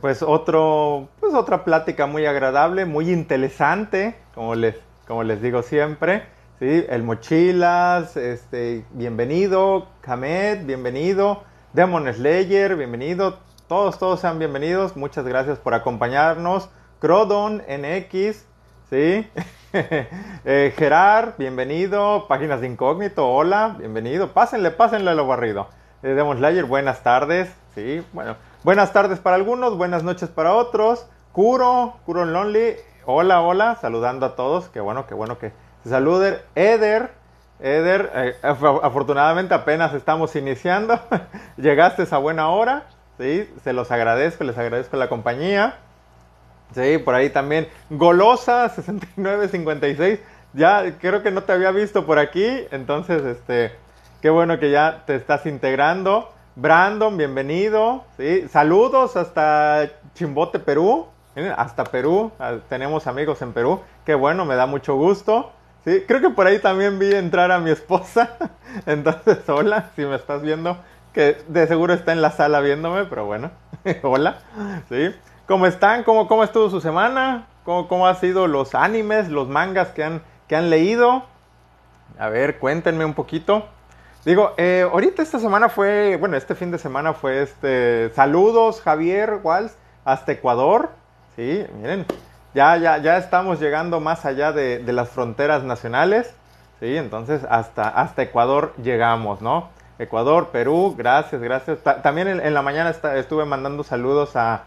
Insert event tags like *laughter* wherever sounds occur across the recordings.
pues otro, pues otra plática muy agradable, muy interesante, como les, como les digo siempre. ¿sí? El Mochilas, este, bienvenido. Kamed, bienvenido. Demon Slayer, bienvenido. Todos, todos sean bienvenidos. Muchas gracias por acompañarnos. Crodon NX, ¿sí? *laughs* eh, Gerard, bienvenido. Páginas de incógnito, hola, bienvenido. Pásenle, pásenle lo barrido. Eh, Demon Slayer, buenas tardes. Sí, bueno, buenas tardes para algunos, buenas noches para otros. Kuro, Kuro Lonely, hola, hola, saludando a todos. Qué bueno, qué bueno que se saluden. Eder, Eder, eh, afortunadamente apenas estamos iniciando. *laughs* Llegaste a buena hora. Sí, se los agradezco, les agradezco la compañía. Sí, por ahí también. Golosa 6956. Ya creo que no te había visto por aquí. Entonces, este, qué bueno que ya te estás integrando. Brandon, bienvenido. ¿sí? Saludos hasta Chimbote, Perú. Hasta Perú. Ah, tenemos amigos en Perú. Qué bueno, me da mucho gusto. ¿sí? Creo que por ahí también vi entrar a mi esposa. *laughs* Entonces, hola, si me estás viendo. Que de seguro está en la sala viéndome, pero bueno. *laughs* hola. ¿sí? ¿Cómo están? ¿Cómo, cómo estuvo su semana? ¿Cómo, ¿Cómo han sido los animes, los mangas que han, que han leído? A ver, cuéntenme un poquito. Digo, eh, ahorita esta semana fue, bueno, este fin de semana fue este, saludos Javier Walsh hasta Ecuador, sí, miren, ya, ya, ya estamos llegando más allá de, las fronteras nacionales, sí, entonces hasta, hasta Ecuador llegamos, ¿no? Ecuador, Perú, gracias, gracias. también en, la mañana estuve mandando saludos a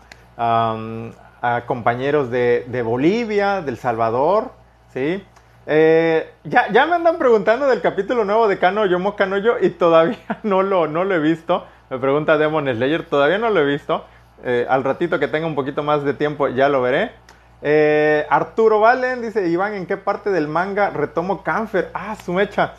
compañeros de, de Bolivia, del Salvador, sí, eh, ya, me andan preguntando del capítulo nuevo de Kano Yomo Kanoyo y todavía *laughs* no lo, no lo he visto. Me pregunta Demon Slayer, todavía no lo he visto. Eh, al ratito que tenga un poquito más de tiempo ya lo veré. Eh, Arturo Valen dice, Iván, ¿en qué parte del manga retomo Canfer? Ah, su mecha.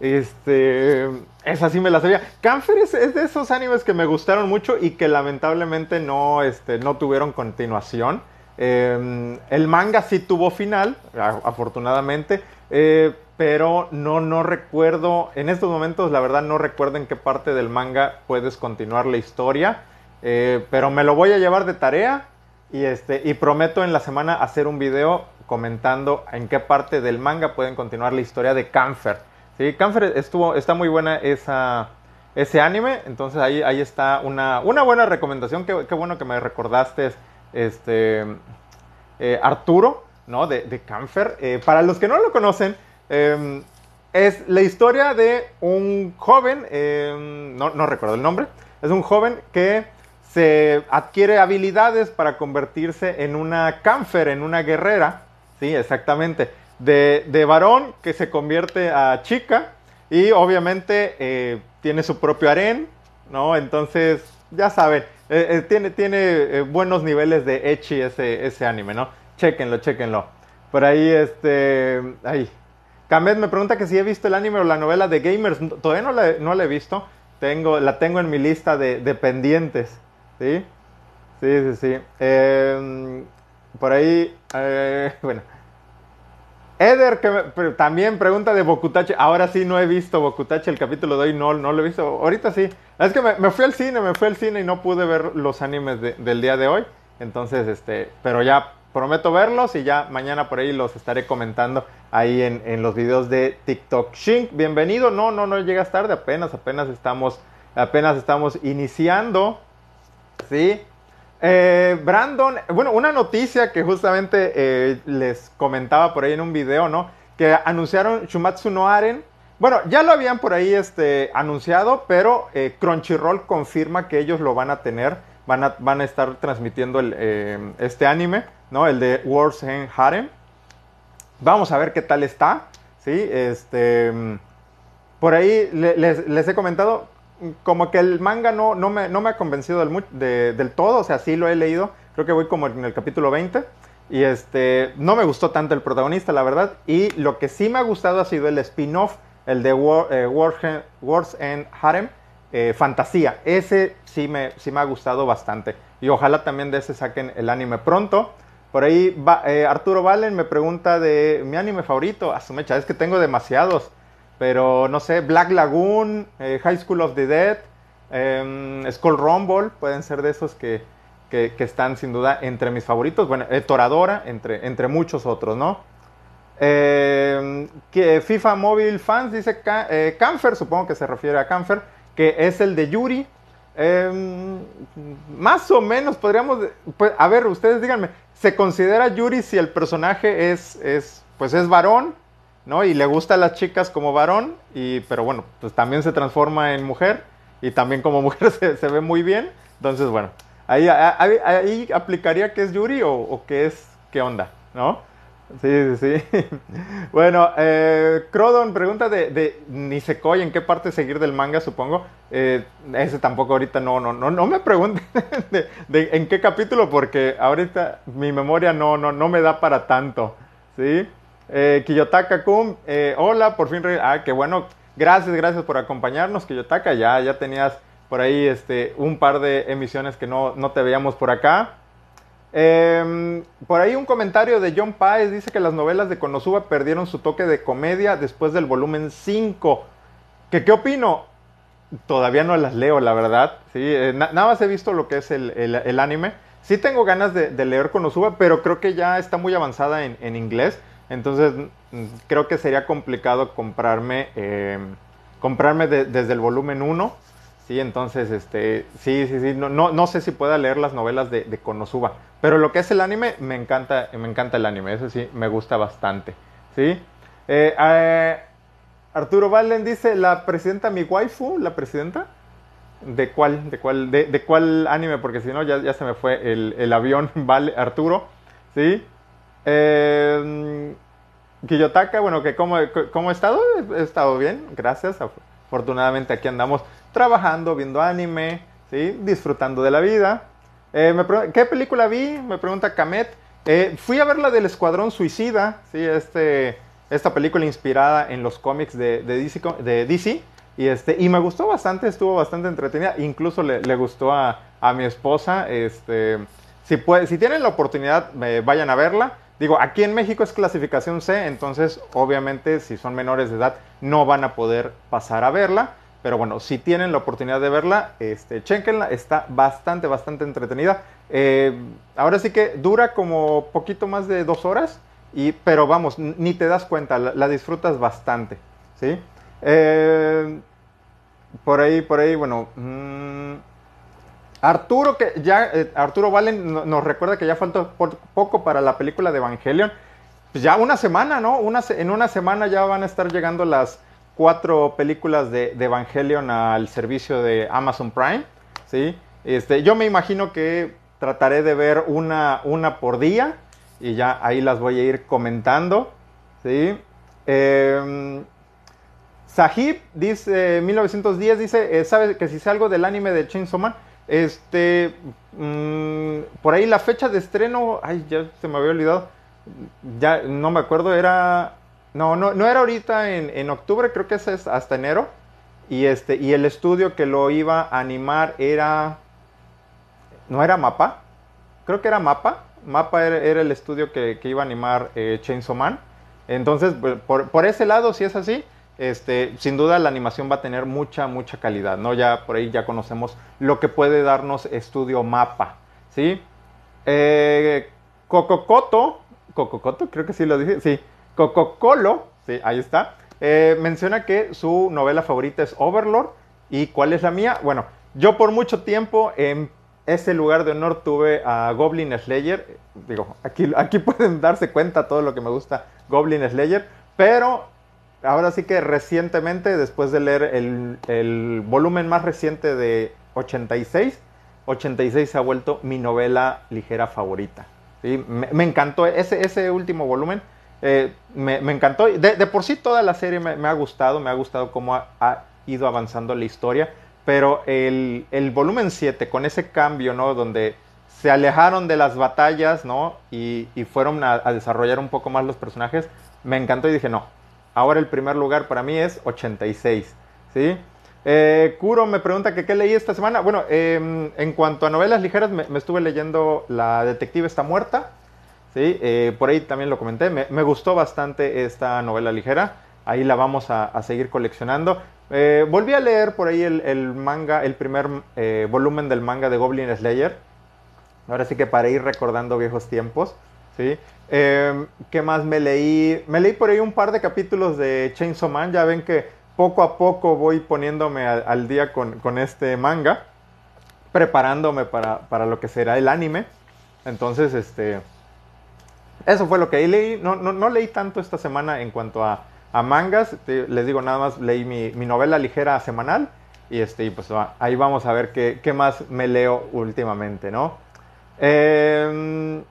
Este, esa sí me la sabía. Canfer es, es, de esos animes que me gustaron mucho y que lamentablemente no, este, no tuvieron continuación. Eh, el manga sí tuvo final, afortunadamente, eh, pero no, no recuerdo, en estos momentos la verdad no recuerdo en qué parte del manga puedes continuar la historia, eh, pero me lo voy a llevar de tarea y, este, y prometo en la semana hacer un video comentando en qué parte del manga pueden continuar la historia de Canfer. ¿sí? Canfer estuvo, está muy buena esa, ese anime, entonces ahí, ahí está una, una buena recomendación, qué, qué bueno que me recordaste este, eh, Arturo, ¿no? De, de Canfer. Eh, para los que no lo conocen, eh, es la historia de un joven, em, no, no, recuerdo el nombre, es un joven que se adquiere habilidades para convertirse en una Canfer, en una guerrera, sí, exactamente, de, de varón que se convierte a chica y obviamente eh, tiene su propio harén, ¿no? Entonces, ya saben, eh, eh, tiene, tiene eh, buenos niveles de echi ese, ese anime, ¿no? Chequenlo, chequenlo. Por ahí, este. Ahí. Kamed me pregunta que si he visto el anime o la novela de Gamers. Todavía no la, no la he visto. Tengo, la tengo en mi lista de, de pendientes. ¿Sí? Sí, sí, sí. Eh, por ahí. Eh, *laughs* bueno. Eder, que también pregunta de Bokutachi. Ahora sí no he visto Bokutachi, el capítulo de hoy no, no lo he visto. Ahorita sí. Es que me, fui al cine, me fui al cine y no pude ver los animes de, del día de hoy. Entonces, este, pero ya prometo verlos y ya mañana por ahí los estaré comentando ahí en, en los videos de TikTok. Shink, bienvenido. No, no, no llegas tarde, apenas, apenas estamos, apenas estamos iniciando. ¿Sí? Eh, Brandon, bueno, una noticia que justamente eh, les comentaba por ahí en un video, ¿no? Que anunciaron Shumatsu no Aren. Bueno, ya lo habían por ahí este, anunciado, pero eh, Crunchyroll confirma que ellos lo van a tener, van a, van a estar transmitiendo el, este anime, ¿no? El de Wars and Harem. Vamos a ver qué tal está, ¿sí? Este, por ahí les, les he comentado, como que el manga no, no, me, no me ha convencido del, de, del, todo, o sea, sí lo he leído, creo que voy como en el capítulo 20, y este, no me gustó tanto el protagonista, la verdad, y lo que sí me ha gustado ha sido el spin-off, el de War, War, Wars and Harem, eh, Fantasía, ese sí me, sí me ha gustado bastante, y ojalá también de ese saquen el anime pronto. Por ahí eh, Arturo Valen me pregunta de mi anime favorito, a su mecha, es que tengo demasiados. Pero no sé, Black Lagoon, eh, High School of the Dead, eh, Skull Rumble, pueden ser de esos que, que, están sin duda entre mis favoritos. Bueno, Toradora, entre, entre muchos otros, ¿no? Eh, que FIFA Mobile Fans dice eh, Canfer, supongo que se refiere a Canfer, que es el de Yuri. Em, más o menos podríamos, pues, a ver, ustedes díganme, ¿se considera Yuri si el personaje es, es, pues es varón, ¿no? Y le gusta a las chicas como varón, y, pero bueno, pues también se transforma en mujer, y también como *laughs* mujer se, ve muy bien. Entonces, bueno, ahí, ahí, aplicaría que es Yuri o, o que es, ¿qué onda? ¿No? Sí, sí, sí. *laughs* Bueno, eh, Crodon pregunta de, de Nisekoi, ¿en qué parte seguir del manga, supongo? Eh, ese tampoco ahorita no, no, no, no me pregunten *laughs* de, en qué capítulo, porque ahorita mi memoria no, no, no me da para tanto, ¿sí? Eh, Kiyotaka Kun, eh, hola, por fin, ah, qué bueno, gracias, gracias por acompañarnos, Kiyotaka, ya, ya tenías por ahí este, un par de emisiones que no, no te veíamos por acá. Em, por ahí un comentario de John Páez dice que las novelas de Konosuba perdieron su toque de comedia después del volumen 5. ¿Qué, ¿Qué opino? Todavía no las leo, la verdad. ¿sí? Eh, nada más he visto lo que es el, anime. Sí tengo ganas de, leer Konosuba, pero creo que ya está muy avanzada en, inglés. Entonces creo que sería complicado comprarme, em, comprarme desde el volumen 1. Sí, entonces, este, sí, sí, sí, no, no, sé si pueda leer las novelas de, de, Konosuba, pero lo que es el anime, me encanta, me encanta el anime, eso sí, me gusta bastante, ¿sí? Eh, eh, Arturo Valen dice, la presidenta, mi waifu, la presidenta, ¿de cuál, de cuál, de, cuál anime? Porque si no, ya, ya, se me fue el, avión, *laughs* vale, Arturo, ¿sí? Eh, bueno, que cómo, cómo he estado, he estado bien, gracias, afortunadamente aquí andamos trabajando, viendo anime, ¿sí? disfrutando de la vida. Eh, ¿Qué película vi? Me pregunta Kamet. Eh, fui a ver la del Escuadrón Suicida, ¿sí? este, esta película inspirada en los cómics de, de, DC, y, este, y me gustó bastante, estuvo bastante entretenida, incluso le, gustó a, mi esposa. Este, si, puede, si tienen la oportunidad, vayan a verla. Digo, aquí en México es clasificación C, entonces obviamente si son menores de edad no van a poder pasar a verla. Pero bueno, si tienen la oportunidad de verla, este, chequenla, está bastante, bastante entretenida. Eh, ahora sí que dura como poquito más de dos horas, y, pero vamos, ni te das cuenta, la, disfrutas bastante, ¿sí? Eh, por ahí, por ahí, bueno. Mm, Arturo, que ya, eh, Arturo Valen nos recuerda que ya falta poco para la película de Evangelion. Pues ya una semana, ¿no? Una, en una semana ya van a estar llegando las cuatro películas de, Evangelion al servicio de Amazon Prime, ¿sí? Este, yo me imagino que trataré de ver una, una por día y ya ahí las voy a ir comentando, ¿sí? Eh, Sahib dice, 1910 dice, eh, ¿sabe que si salgo del anime de Chainsaw Man? Este, mm, por ahí la fecha de estreno, ay, ya se me había olvidado, ya no me acuerdo, era no, no, no era ahorita en, octubre, creo que es hasta enero. Y, este, y el estudio que lo iba a animar era... ¿No era Mapa? Creo que era Mapa. Mapa era, el estudio que, iba a animar eh, Chainsaw Man. Entonces, pues, por, ese lado, si es así, este, sin duda la animación va a tener mucha, mucha calidad, ¿no? Ya por ahí ya conocemos lo que puede darnos estudio Mapa, ¿sí? Eh, Cococoto, Cococoto, creo que sí lo dije, sí. Coco-Colo, sí, ahí está, eh, menciona que su novela favorita es Overlord. ¿Y cuál es la mía? Bueno, yo por mucho tiempo en ese lugar de honor tuve a Goblin Slayer. Digo, aquí, aquí *laughs* pueden darse cuenta todo lo que me gusta Goblin Slayer. Pero ahora sí que recientemente, después de leer el, volumen más reciente de 86, 86 se ha vuelto mi novela ligera favorita. Me, encantó ese, último volumen eh, me, encantó. De, por sí toda la serie me, ha gustado, me ha gustado cómo ha, ido avanzando la historia, pero el, volumen 7, con ese cambio, ¿no? Donde se alejaron de las batallas, ¿no? Y, fueron a, desarrollar un poco más los personajes, me encantó y dije, no, ahora el primer lugar para mí es 86, ¿sí? Eh, Kuro me pregunta que qué leí esta semana. Bueno, em, en cuanto a novelas ligeras, me, estuve leyendo La Detective está muerta, ¿sí? Eh, por ahí también lo comenté, me, gustó bastante esta novela ligera, ahí la vamos a, seguir coleccionando. Eh, volví a leer por ahí el, manga, el primer volumen del manga de Goblin Slayer. Ahora sí que para ir recordando viejos tiempos, ¿sí? Em, ¿Qué más me leí? Me leí por ahí un par de capítulos de Chainsaw Man, ya ven que poco a poco voy poniéndome al, día con, este manga, preparándome para, para, lo que será el anime. Entonces, este, eso fue lo que leí. No, no, no leí tanto esta semana en cuanto a, mangas. Les digo, nada más leí mi, novela ligera semanal. Y este, pues ahí vamos a ver qué, qué más me leo últimamente, ¿no? Eh,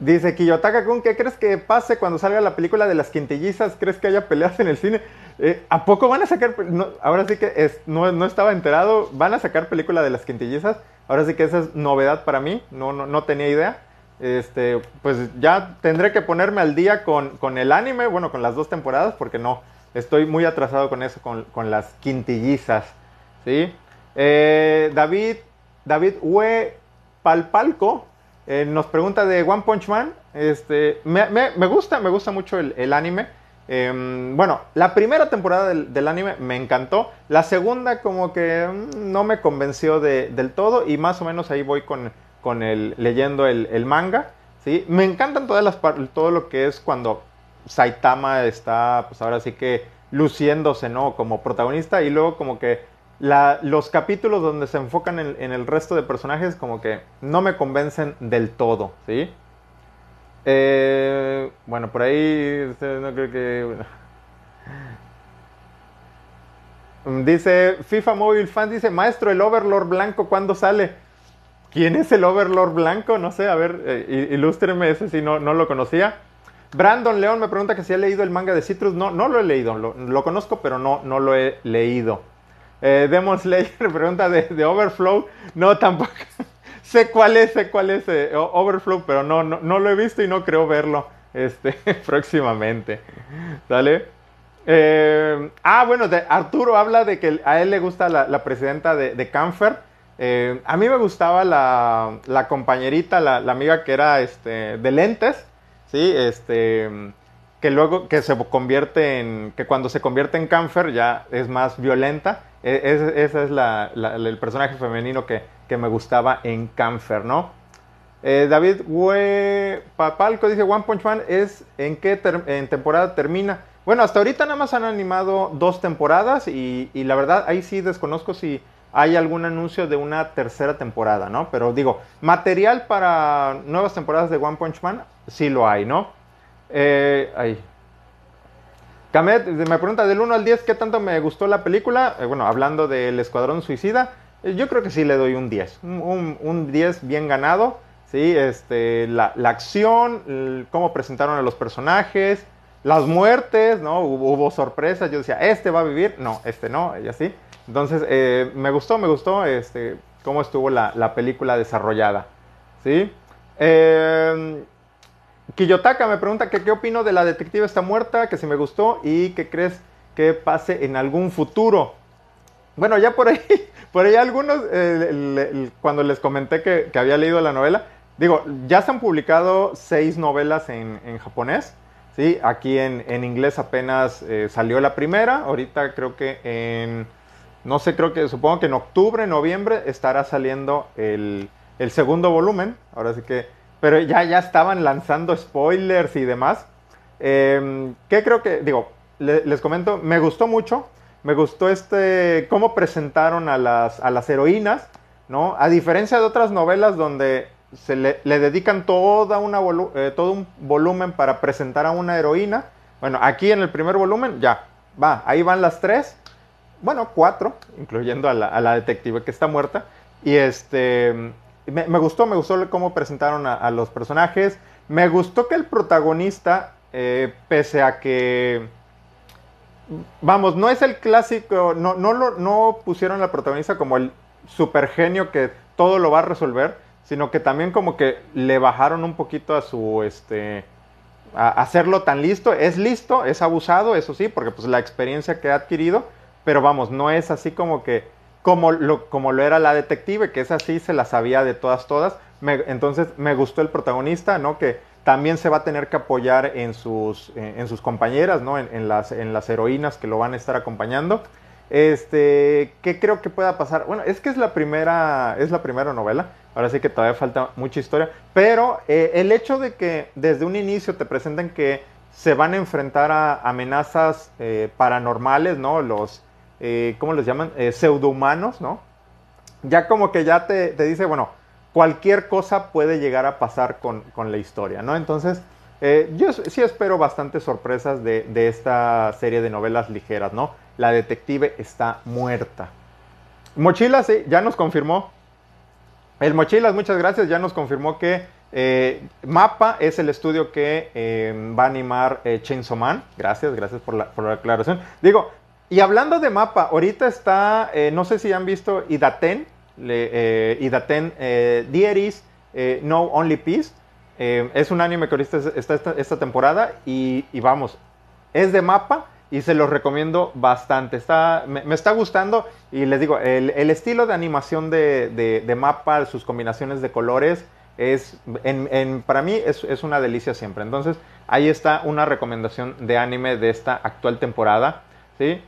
Dice Kiyotaka Kun, ¿qué crees que pase cuando salga la película de las quintillizas? ¿Crees que haya peleas en el cine? Eh, ¿A poco van a sacar? ahora sí que no, no, estaba enterado. ¿Van a sacar película de las quintillizas? Ahora sí que esa es novedad para mí. No, no, no tenía idea. Este, pues ya tendré que ponerme al día con, con, el anime, bueno, con las dos temporadas, porque no, estoy muy atrasado con eso, con, con las quintillizas. ¿sí? Eh, David, David Hue Palpalco eh, nos pregunta de One Punch Man. Este, me, gusta, me gusta mucho el, anime. Em, bueno, la primera temporada del, anime me encantó. La segunda como que mm, no me convenció del todo y más o menos ahí voy con, con el, leyendo el, manga. ¿sí? Me encantan todas las todo lo que es cuando Saitama está, pues ahora sí que luciéndose, ¿no? Como protagonista y luego como que los capítulos donde se enfocan en, el resto de personajes como que no me convencen del todo, ¿sí? Eh, bueno, por ahí no creo que... Dice FIFA Mobile Fan, dice, maestro, el Overlord blanco, ¿cuándo sale? ¿Quién es el Overlord blanco? No sé, a ver, eh, ilústreme ese si no, no lo conocía. Brandon León me pregunta que si ha leído el manga de Citrus. No, no lo he leído, lo, lo conozco, pero no, no lo he leído. Eh, Demon Slayer *laughs* pregunta de, Overflow. No, tampoco. *laughs* sé cuál es, sé cuál es eh, Overflow, pero no, no, lo he visto y no creo verlo *laughs* este, próximamente. ¿Sale? Eh, ah, bueno, de Arturo habla de que a él le gusta la, presidenta de, de Canfer. Eh, a mí me gustaba la, la compañerita, la, la, amiga que era este, de lentes, ¿sí? Este, que luego que se convierte en, que cuando se convierte en Canfer ya es más violenta. Ese es el personaje femenino que, me gustaba en Canfer, ¿no? Eh, David Papalco dice, One Punch Man es en qué en temporada termina. Bueno, hasta ahorita nada más han animado dos temporadas y, la verdad ahí sí desconozco si hay algún anuncio de una tercera temporada, ¿no? Pero digo, material para nuevas temporadas de One Punch Man sí lo hay, ¿no? Eh, ahí, Kamet me pregunta del 1 al 10 qué tanto me gustó la película. Eh, bueno, hablando del Escuadrón Suicida, eh, yo creo que sí le doy un 10. Un, 10 bien ganado. Sí, este, la, acción, cómo presentaron a los personajes, las muertes, ¿no? Hubo, sorpresas. Yo decía, este va a vivir. No, este no, y así. Entonces, eh, me gustó, me gustó este, cómo estuvo la, la película desarrollada. ¿Sí? Eh, Kiyotaka me pregunta qué opino de la detective está muerta, que si me gustó y que crees que pase en algún futuro. Bueno, ya por ahí, *laughs* por ahí algunos, cuando les comenté que, había leído la novela, digo, ya se han publicado seis novelas en, japonés, ¿sí? Aquí en, inglés apenas eh, salió la primera, ahorita creo que en, no sé, creo que, supongo que en octubre, noviembre estará saliendo el segundo volumen, ahora sí que pero ya, ya estaban lanzando spoilers y demás. Eh, ¿Qué creo que, digo, les comento, me gustó mucho, me gustó este, cómo presentaron a las, a las heroínas, ¿no? A diferencia de otras novelas donde se le, dedican toda una eh, todo un volumen para presentar a una heroína. Bueno, aquí en el primer volumen, ya, va, ahí van las tres, bueno, cuatro, incluyendo a la, a la detective que está muerta. Y este, me, gustó, me gustó cómo presentaron a, los personajes. Me gustó que el protagonista, eh, pese a que, vamos, no es el clásico, no, no, lo, no pusieron al protagonista como el super genio que todo lo va a resolver, sino que también como que le bajaron un poquito a su, este, a hacerlo tan listo. Es listo, es abusado, eso sí, porque pues la experiencia que ha adquirido, pero vamos, no es así como que como lo, como lo era la detective, que es así, se la sabía de todas, todas. entonces me gustó el protagonista, ¿no? Que también se va a tener que apoyar en sus, en, sus compañeras, ¿no? En, las, en las heroínas que lo van a estar acompañando. Este, ¿qué creo que pueda pasar? Bueno, es que es la primera, es la primera novela. Ahora sí que todavía falta mucha historia. Pero eh, el hecho de que desde un inicio te presenten que se van a enfrentar a amenazas eh, paranormales, ¿no? Los, eh, ¿cómo les llaman? pseudohumanos, ¿no? Ya como que ya te, dice, bueno, cualquier cosa puede llegar a pasar con, con la historia, ¿no? Entonces, yo sí espero bastantes sorpresas de, de esta serie de novelas ligeras, ¿no? la detective está muerta. Mochilas, sí, ya nos confirmó. El Mochilas, muchas gracias, ya nos confirmó que eh, Mapa es el estudio que eh, va a animar eh, Chainsaw Man. Gracias, gracias por la, aclaración. Digo, y hablando de Mapa, ahorita está, no sé si han visto Idaten, Idaten Dieris No Only Peace. es un anime que ahorita está esta, temporada y, vamos, es de Mapa y se los recomiendo bastante. Está, me, está gustando y les digo, el, estilo de animación de, de, mapa, sus combinaciones de colores, es, para mí es, es, una delicia siempre. Entonces, ahí está una recomendación de anime de esta actual temporada. ¿sí?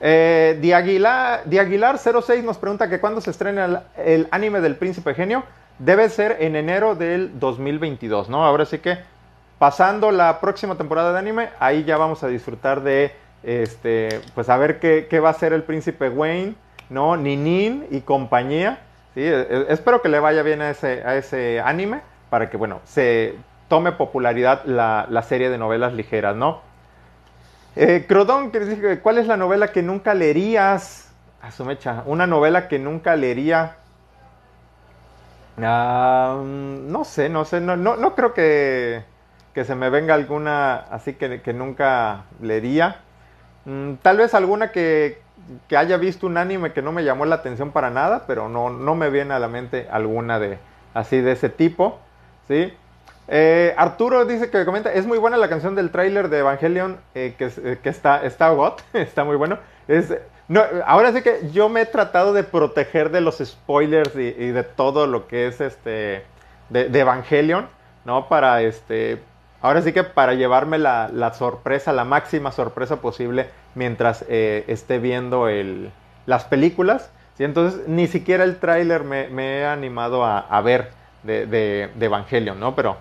Eh, Diaguilar, 06 nos pregunta que cuándo se estrena el, anime del Príncipe Genio. Debe ser en enero del 2022, ¿no? Ahora sí que pasando la próxima temporada de anime, ahí ya vamos a disfrutar de este, pues a ver qué, va a hacer el príncipe Wayne, ¿no? Ninin y compañía. ¿sí? E, e, espero que le vaya bien a ese, a ese anime para que, bueno, se tome popularidad la, serie de novelas ligeras, ¿no? Eh, Crodón, ¿cuál es la novela que nunca leerías? A su mecha, una novela que nunca leería. No sé, no sé, no, no, creo que, que, se me venga alguna así que, que nunca leería. Mm, tal vez alguna que, haya visto un anime que no me llamó la atención para nada, pero no, no me viene a la mente alguna de así de ese tipo. ¿sí? Eh, Arturo dice que comenta, es muy buena la canción del tráiler de Evangelion, eh, que, eh, que, está, está *laughs* está muy bueno. Es, no, ahora sí que yo me he tratado de proteger de los spoilers y, de todo lo que es este de, de Evangelion, ¿no? Para este Ahora sí que para llevarme la, sorpresa, la máxima sorpresa posible mientras esté viendo las películas. Entonces ni siquiera el tráiler me, he animado a, ver de, Evangelion, ¿no? Pero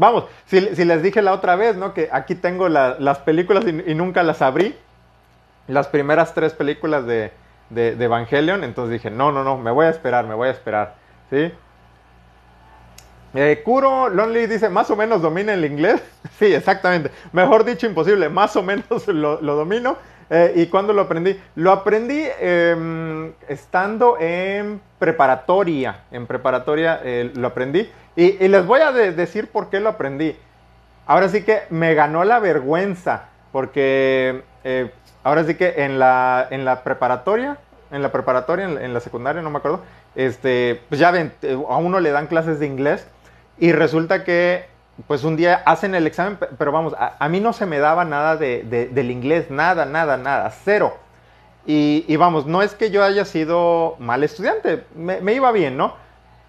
vamos, si, les dije la otra vez, ¿no? Que aquí tengo las películas y, nunca las abrí. Las primeras tres películas de, Evangelion. Entonces dije, no, no, no, me voy a esperar, me voy a esperar. ¿Sí? Eh, Kuro Lonely dice, más o menos domina el inglés. *laughs* sí, exactamente. Mejor dicho, imposible. Más o menos *laughs* lo, domino. Eh, ¿Y cuándo lo aprendí? Lo aprendí em, estando en preparatoria. En preparatoria eh, lo aprendí. Y, les voy a decir por qué lo aprendí. Ahora sí que me ganó la vergüenza. Porque eh, ahora sí que en la, en la preparatoria, en la preparatoria, en la, secundaria, no me acuerdo, este, pues ya ven, a uno le dan clases de inglés y resulta que, pues un día hacen el examen, pero vamos, a, mí no se me daba nada de, del inglés, nada, nada, nada, cero. Y, vamos, no es que yo haya sido mal estudiante, me, iba bien, ¿no?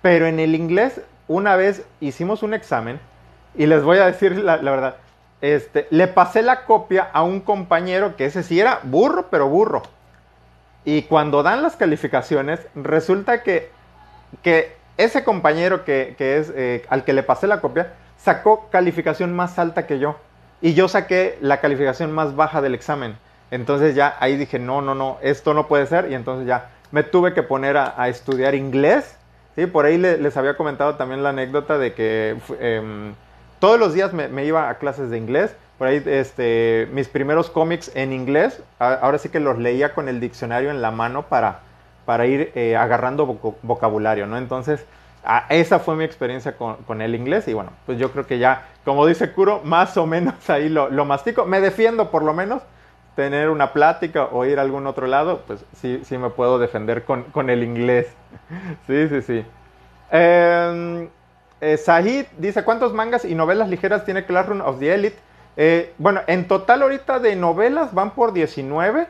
Pero en el inglés, una vez hicimos un examen, y les voy a decir la, verdad, este, le pasé la copia a un compañero que ese sí era burro, pero burro. Y cuando dan las calificaciones, resulta que, que ese compañero que, es eh, al que le pasé la copia sacó calificación más alta que yo. Y yo saqué la calificación más baja del examen. Entonces ya ahí dije, no, no, no, esto no puede ser. Y entonces ya me tuve que poner a, estudiar inglés. ¿Sí? Por ahí les había comentado también la anécdota de que em, todos los días me, iba a clases de inglés. Por ahí este, mis primeros cómics en inglés, ahora sí que los leía con el diccionario en la mano para, para ir eh, agarrando vocabulario, ¿no? Entonces, esa fue mi experiencia con, el inglés y bueno, pues yo creo que ya, como dice Kuro, más o menos ahí lo, mastico. Me defiendo por lo menos, tener una plática o ir a algún otro lado, pues sí, sí me puedo defender con, el inglés. *laughs* sí, sí, sí. Em, eh, Sahid dice, ¿cuántos mangas y novelas ligeras tiene Classroom of the Elite? Eh, bueno, en total ahorita de novelas van por 19,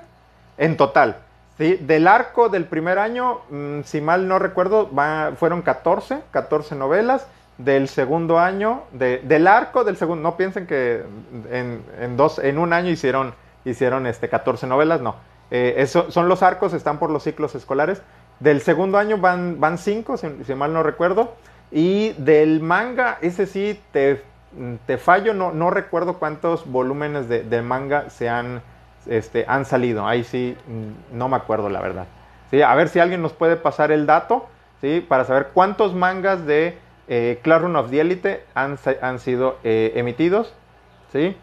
en total. Del arco del primer año, mm, si mal no recuerdo, fueron 14, 14 novelas. Del segundo año, del arco del segundo, no piensen que en, dos, en un año hicieron, hicieron este, 14 novelas, no. Eh, son los arcos, están por los ciclos escolares. Del segundo año van, van cinco, si, mal no recuerdo. Y del manga, ese sí, te, te fallo, no, no recuerdo cuántos volúmenes de, manga se han, este, han salido. Ahí sí, mm, no me acuerdo la verdad. ¿Sí? A ver si alguien nos puede pasar el dato, ¿sí? Para saber cuántos mangas de eh, Classroom of the Elite han, han sido eh, emitidos, ¿sí?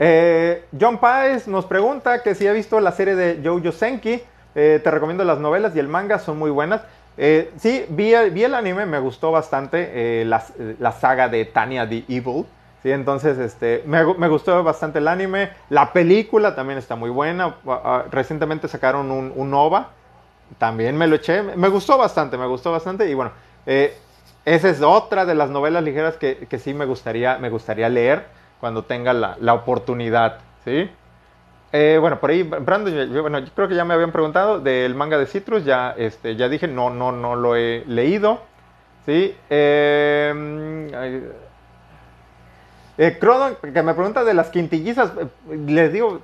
Eh, John Páez nos pregunta que si ha visto la serie de Jojo Senki. Eh, te recomiendo las novelas y el manga, son muy buenas. Eh, sí, vi, el anime, me gustó bastante la, saga de Tanya the Evil. Sí, entonces este, me, gustó bastante el anime. La película también está muy buena. Recientemente sacaron un, un OVA. También me lo eché. Me gustó bastante, me gustó bastante. Y bueno, esa es otra de las novelas ligeras que, sí me gustaría leer cuando tenga la, oportunidad, ¿sí? Eh, bueno, por ahí, Brandon, bueno, yo creo que ya me habían preguntado del manga de Citrus, ya, este, ya dije, no, no, no lo he leído, ¿sí? Eh, eh, Crodon, que me pregunta de las quintillizas, les digo,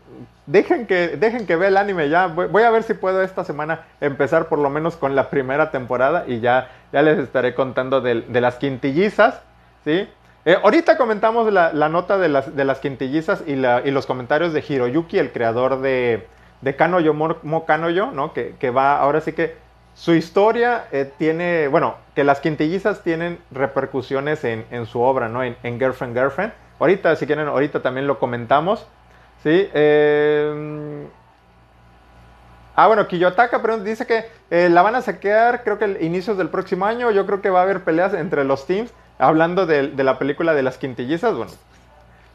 dejen que, dejen que vea el anime ya. Voy, a ver si puedo esta semana empezar por lo menos con la primera temporada y ya, ya les estaré contando de, de las quintillizas, ¿sí? Eh, ahorita comentamos la, nota de las, quintillizas y, los comentarios de Hiroyuki, el creador de, de Kanoyo Mo, Kanoyo, ¿no? Que, va, ahora sí que su historia eh, tiene, bueno, que las quintillizas tienen repercusiones en, su obra, ¿no? En, Girlfriend, Girlfriend. Ahorita, si quieren, ahorita también lo comentamos, ¿sí? Eh, ah, bueno, Kiyotaka pero dice que la van a saquear, creo que el inicios del próximo año. Yo creo que va a haber peleas entre los teams hablando de, la película de las quintillizas, bueno,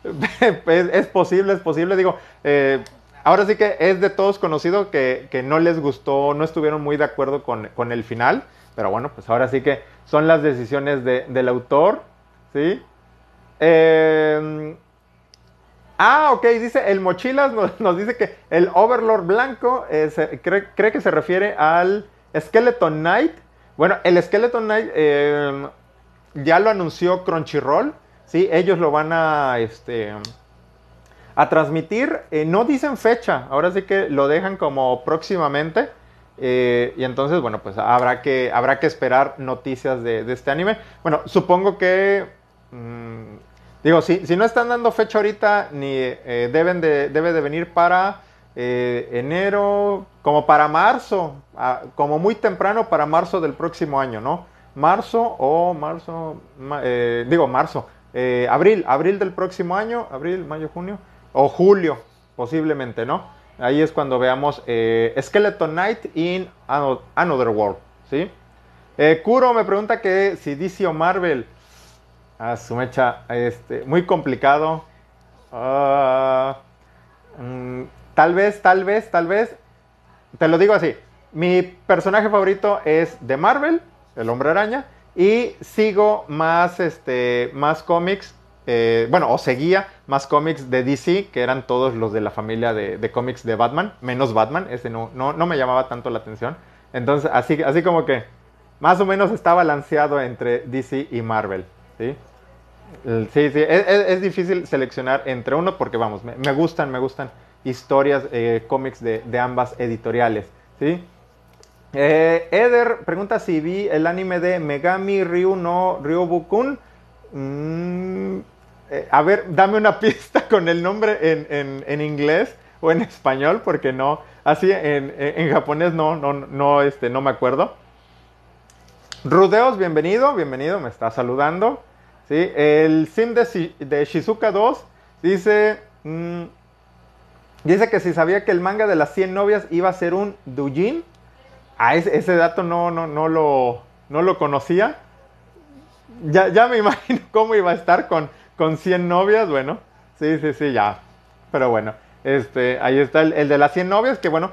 *laughs* es, posible, es posible, digo, eh, ahora sí que es de todos conocido que, no les gustó, no estuvieron muy de acuerdo con, el final, pero bueno, pues ahora sí que son las decisiones del autor, ¿sí? Em, ah, ok, dice, el Mochilas nos, dice que el Overlord blanco eh, cree, que se refiere al Skeleton Knight. Bueno, el Skeleton Knight em, ya lo anunció Crunchyroll, ¿sí? Ellos lo van a, este, a transmitir. Eh, no dicen fecha, ahora sí que lo dejan como próximamente. Eh, y entonces, bueno, pues habrá que, habrá que esperar noticias de, este anime. Bueno, supongo que... Mm, digo, si, si, no están dando fecha ahorita, ni eh, deben de, debe de venir para enero, como para marzo, ah, como muy temprano para marzo del próximo año, ¿no? Marzo o marzo, eh, digo marzo, eh, abril, abril del próximo año, abril, mayo, junio, o julio, posiblemente, ¿no? Ahí es cuando veamos eh, Skeleton Knight in Another World, ¿sí? Kuro me pregunta que si DC o Marvel, a su mecha, este, muy complicado. Ah, mm, tal vez, tal vez, tal vez, te lo digo así, mi personaje favorito es de Marvel, el Hombre Araña, y sigo más, este, más cómics, eh, bueno, o seguía más cómics de DC, que eran todos los de la familia de, cómics de Batman, menos Batman, ese no, no, no, me llamaba tanto la atención. Entonces, así, así como que más o menos está balanceado entre DC y Marvel, ¿sí? Sí, sí, es, difícil seleccionar entre uno porque, vamos, me, gustan, me gustan historias, eh, cómics de, de ambas editoriales, ¿sí? Eh, Eder pregunta si vi el anime de Megami Ryu no Ryobukun. Mm, eh, a ver, dame una *laughs* pista con el nombre en, inglés o en español, porque no. Así en, japonés no, no, no, este, no me acuerdo. Rudeos, bienvenido, bienvenido, me está saludando. ¿sí? El sim de, Shizuka 2 dice. Mm, dice que si sabía que el manga de las 100 novias iba a ser un Dujin. Ah, ese, dato no, no, no, lo, no lo conocía. Ya, ya me *laughs* imagino cómo iba a estar con, con 100 novias. Bueno, sí, sí, sí, ya. Pero bueno, este, ahí está el, de las 100 novias, que bueno,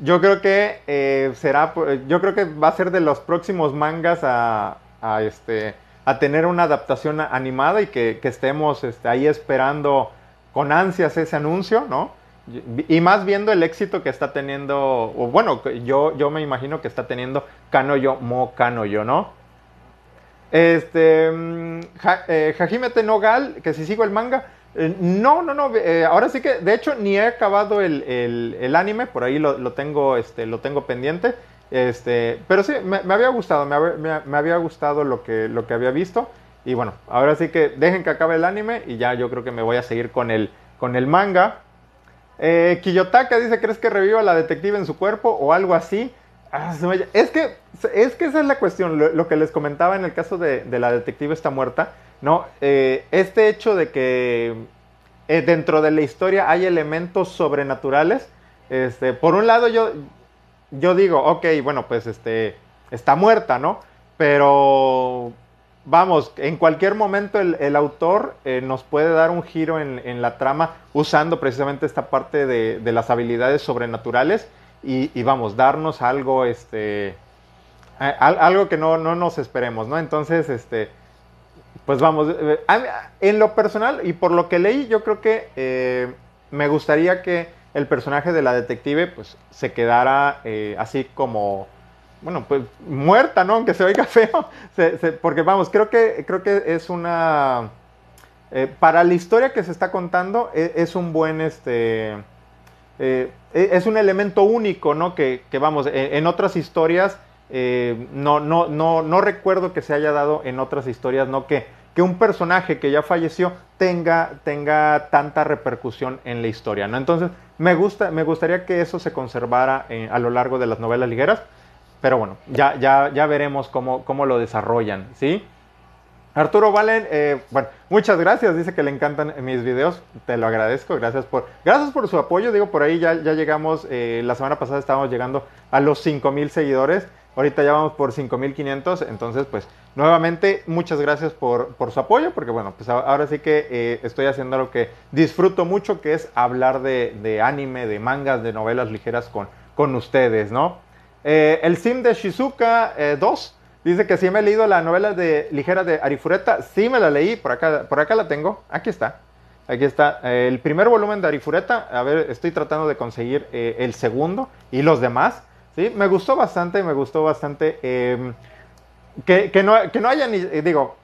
yo creo que eh, será, yo creo que va a ser de los próximos mangas a, a este, a tener una adaptación animada y que, que estemos este, ahí esperando con ansias ese anuncio, ¿no? Y más viendo el éxito que está teniendo, o bueno, yo, yo me imagino que está teniendo Kanoyo Mo Kanoyo, ¿no? Este, mm, ja, eh, Hajime Tenogal, que si sigo el manga, Eh, no, no, no. eh, ahora sí que, de hecho, ni he acabado el, el- el anime. Por ahí lo, lo tengo, este, lo tengo pendiente. Este, pero sí, me, me había gustado, me, me- me había gustado lo que, lo que había visto. Y bueno, ahora sí que dejen que acabe el anime y ya yo creo que me voy a seguir con el, con el manga. Eh, Kiyotaka dice, ¿crees que reviva la detective en su cuerpo o algo así? Ah, Es que, es que esa es la cuestión, lo, que les comentaba en el caso de, de la detective está muerta, ¿no? Eh, este hecho de que eh, dentro de la historia hay elementos sobrenaturales, este, por un lado yo, yo digo, ok, bueno, pues este, está muerta, ¿no? Pero vamos, en cualquier momento el, autor eh, nos puede dar un giro en, la trama usando precisamente esta parte de, las habilidades sobrenaturales y, y vamos, darnos algo, este, algo que no, no nos esperemos, ¿no? Entonces, este, pues vamos, eh, en lo personal y por lo que leí, yo creo que eh, me gustaría que el personaje de la detective pues se quedara así como, bueno, pues muerta, ¿no? Aunque se oiga *laughs* feo, porque vamos, creo que, creo que es una... eh, para la historia que se está contando, e- es, un buen, este... eh, e- es un elemento único, ¿no? Que, vamos, en, en otras historias eh, no, no, no, no recuerdo que se haya dado en otras historias, ¿no? Que, que un personaje que ya falleció tenga, tenga tanta repercusión en la historia, ¿no? Entonces, me, gusta, me gustaría que eso se conservara a lo largo de las novelas ligeras, pero bueno, ya, ya, ya veremos cómo, cómo lo desarrollan, ¿sí? Arturo Valen, eh, bueno, muchas gracias, dice que le encantan mis videos, te lo agradezco, gracias por, gracias por su apoyo, digo, por ahí ya, ya llegamos, eh, la semana pasada estábamos llegando a los 5000 seguidores, ahorita ya vamos por 5500, entonces pues nuevamente muchas gracias por, por su apoyo, porque bueno, pues ahora sí que eh, estoy haciendo lo que disfruto mucho, que es hablar de, de anime, de mangas, de novelas ligeras con, con ustedes, ¿no? Eh, el sim de Shizuka eh, 2 dice que sí me he leído la novela de ligera de Arifureta. Sí me la leí, por acá, por acá la tengo. Aquí está. Aquí está. Eh, el primer volumen de Arifureta. A ver, estoy tratando de conseguir eh, el segundo y los demás. ¿sí? Me gustó bastante, me gustó bastante. eh, que, no, que no haya ni, eh, digo,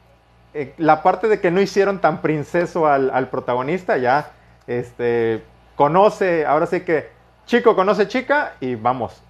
eh, la parte de que no hicieron tan princeso al, al protagonista, ya, este, conoce, ahora sí que, chico conoce chica y vamos,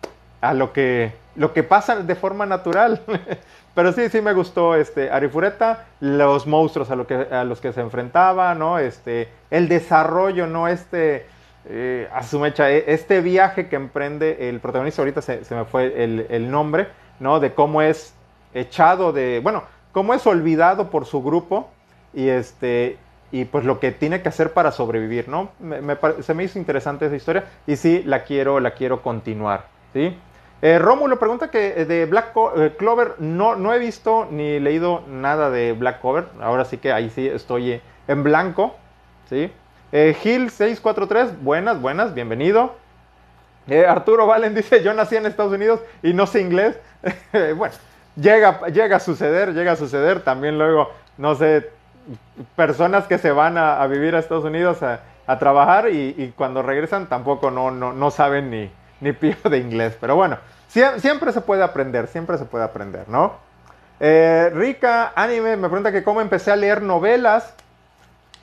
a lo que, lo que pasa de forma natural. *laughs* Pero sí, sí me gustó este, Arifureta, los monstruos a, lo que, a los que se enfrentaba, ¿no? Este, el desarrollo, ¿no? Este, eh, a su mecha, eh, este viaje que emprende el protagonista, ahorita se, se me fue el, el nombre, ¿no? De cómo es echado de, bueno, cómo es olvidado por su grupo y este y pues lo que tiene que hacer para sobrevivir, ¿no? Se me hizo interesante esa historia y sí la quiero la quiero continuar, ¿sí? Eh, Rómulo pregunta que eh, de Black eh, Clover no, no he visto ni leído nada de Black Clover, ahora sí que ahí sí estoy eh, en blanco, ¿sí? Eh, Gil 643, buenas, buenas, bienvenido. Arturo Valen *laughs* dice, yo nací en Estados Unidos y no sé inglés. *laughs* bueno, llega, llega a suceder, llega a suceder. También luego, no sé, personas que se van a, vivir a Estados Unidos a, a trabajar y, y cuando regresan tampoco no, no, no saben ni, ni pío de inglés. Pero bueno, sie- siempre se puede aprender, siempre se puede aprender, ¿no? Eh, Rica Anime me pregunta que cómo empecé a leer novelas.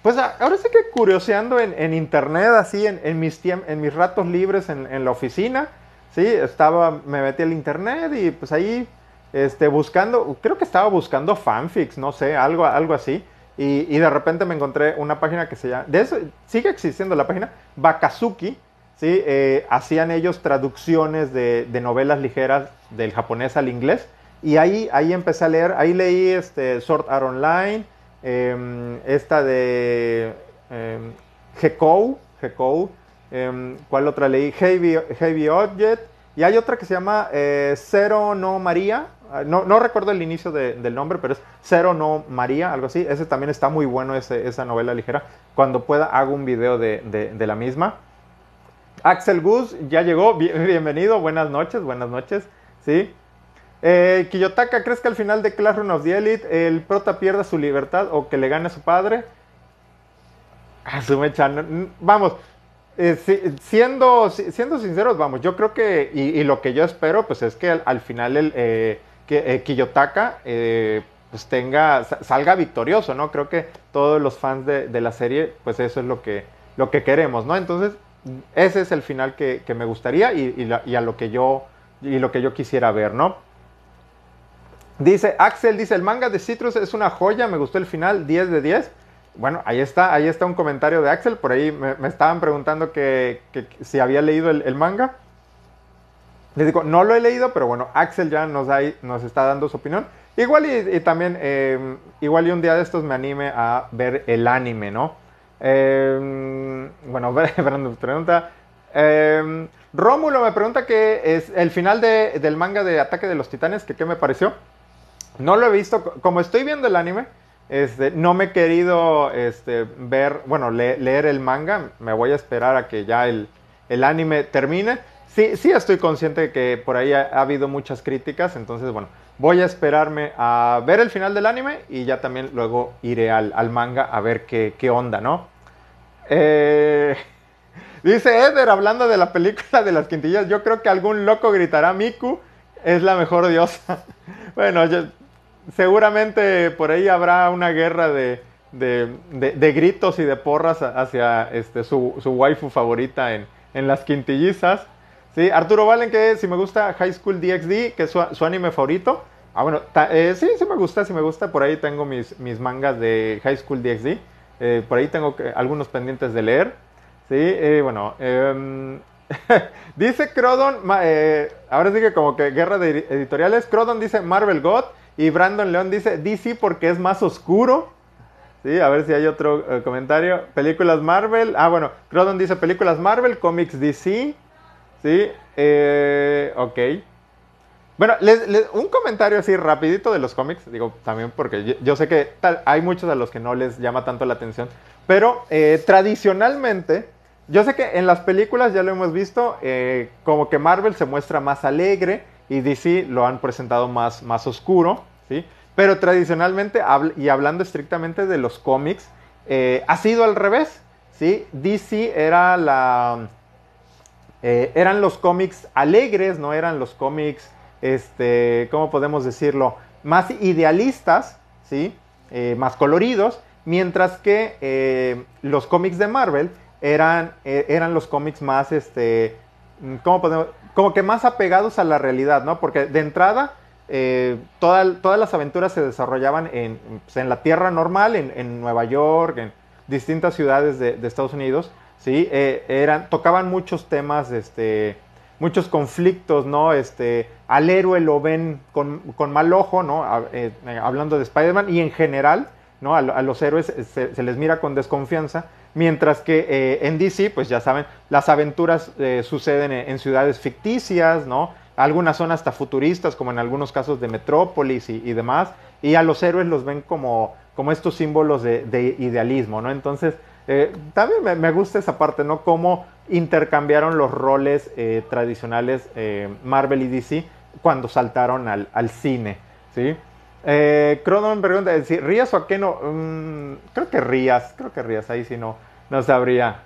Pues ahora sí que curioseando en, internet, así en, en mis, en mis ratos libres en, en la oficina, sí, estaba, me metí al internet y pues ahí, este, buscando, creo que estaba buscando fanfics, no sé, algo, algo así, y, y de repente me encontré una página que se llama, de eso, sigue existiendo la página, Bakazuki, sí, eh, hacían ellos traducciones de, de novelas ligeras del japonés al inglés, y ahí, ahí empecé a leer, ahí leí este, Sword Art Online, em, esta de em, Hekou, Hekou, em, ¿cuál otra leí? Heavy, Heavy Object, y hay otra que se llama eh, Cero No María, ah, no, no recuerdo el inicio de- del nombre, pero es Cero No María, algo así, ese también está muy bueno, ese- esa novela ligera, cuando pueda hago un video de, de- de la misma. Axel Gus ya llegó, Bien- *laughs* bienvenido, buenas noches, buenas noches, ¿sí? Eh, Kiyotaka, ¿crees que al final de Clash Rune of the Elite el prota pierda su libertad o que le gane a su padre? Ah, vamos, eh, si- siendo, si- siendo sinceros, vamos, yo creo que, y, lo que yo espero, pues es que al, al final el, eh, que, eh, Kiyotaka eh, pues tenga, salga victorioso, ¿no? Creo que todos los fans de, la serie, pues eso es lo que, lo que queremos, ¿no? Entonces, ese es el final que, me gustaría y, a lo que yo, y lo que yo quisiera ver, ¿no? Dice, Axel dice, el manga de Citrus es una joya, me gustó el final, 10 de 10. Bueno, ahí está, ahí está un comentario de Axel, por ahí me, estaban preguntando que, si había leído el, manga. Les digo, no lo he leído, pero bueno, Axel ya nos, está dando su opinión. Igual y, también, em, igual y un día de estos me anime a ver el anime, ¿no? Em, bueno, *laughs* Brandon pregunta. Em, Rómulo me pregunta que es el final del manga de Ataque de los Titanes, que qué me pareció. No lo he visto, como estoy viendo el anime, este, no me he querido este, ver, bueno, leer el manga, me voy a esperar a que ya el, anime termine. Sí, sí estoy consciente de que por ahí ha, habido muchas críticas, entonces bueno, voy a esperarme a ver el final del anime y ya también luego iré al, manga a ver qué, onda, ¿no? Eh, *laughs* dice Eder, hablando de la película de las quintillas, yo creo que algún loco gritará Miku es la mejor diosa. *laughs* bueno, seguramente por ahí habrá una guerra de, gritos y de porras hacia este, su, waifu favorita en, las quintillizas. ¿Sí? Arturo Valen, que si me gusta High School DxD, que es su, anime favorito. Ah, bueno, eh, sí, sí me gusta, sí me gusta. Por ahí tengo mis, mis mangas de High School DxD. Eh, por ahí tengo algunos pendientes de leer. Sí, eh, bueno. Em, *laughs* dice Crodon, ahora sí que como que guerra de editoriales. Crodon dice Marvel God. Y Brandon León dice DC porque es más oscuro. Sí, a ver si hay otro eh, comentario. Películas Marvel. Ah, bueno, Crodon dice películas Marvel, cómics DC. Sí, eh, ok. Bueno, un comentario así rapidito de los cómics, digo también porque yo, sé que hay muchos a los que no les llama tanto la atención, pero eh, tradicionalmente, yo sé que en las películas ya lo hemos visto, como que Marvel se muestra más alegre, y DC lo han presentado más, más oscuro, ¿sí? Pero tradicionalmente, y hablando estrictamente de los cómics, eh, ha sido al revés, ¿sí? DC era la... Eh, eran los cómics alegres, no eran los cómics, este, ¿cómo podemos decirlo? Más idealistas, ¿sí? Eh, más coloridos, mientras que los cómics de Marvel eran, eran los cómics más, este, ¿cómo podemos? como que más apegados a la realidad, ¿no? Porque de entrada, eh, todas las aventuras se desarrollaban en, pues, la tierra normal, en, Nueva York, en distintas ciudades de, Estados Unidos, ¿sí? Eh, eran, tocaban muchos temas, este, muchos conflictos, ¿no? Este, al héroe lo ven con, mal ojo, ¿no? Eh, hablando de Spider-Man y en general, ¿no? A, los héroes se les mira con desconfianza Mientras que eh, en DC, pues ya saben, las aventuras eh, suceden en, ciudades ficticias, ¿no? Algunas son hasta futuristas, como en algunos casos de Metrópolis y, demás. Y a los héroes los ven como, como estos símbolos de, idealismo, ¿no? Entonces, eh, también me, gusta esa parte, ¿no? Cómo intercambiaron los roles tradicionales Marvel y DC cuando saltaron al, cine, ¿sí? Eh, Crodon pregunta si Rías o Akeno. Mm, creo que Rías, creo que Rías, ahí sí no, no sabría.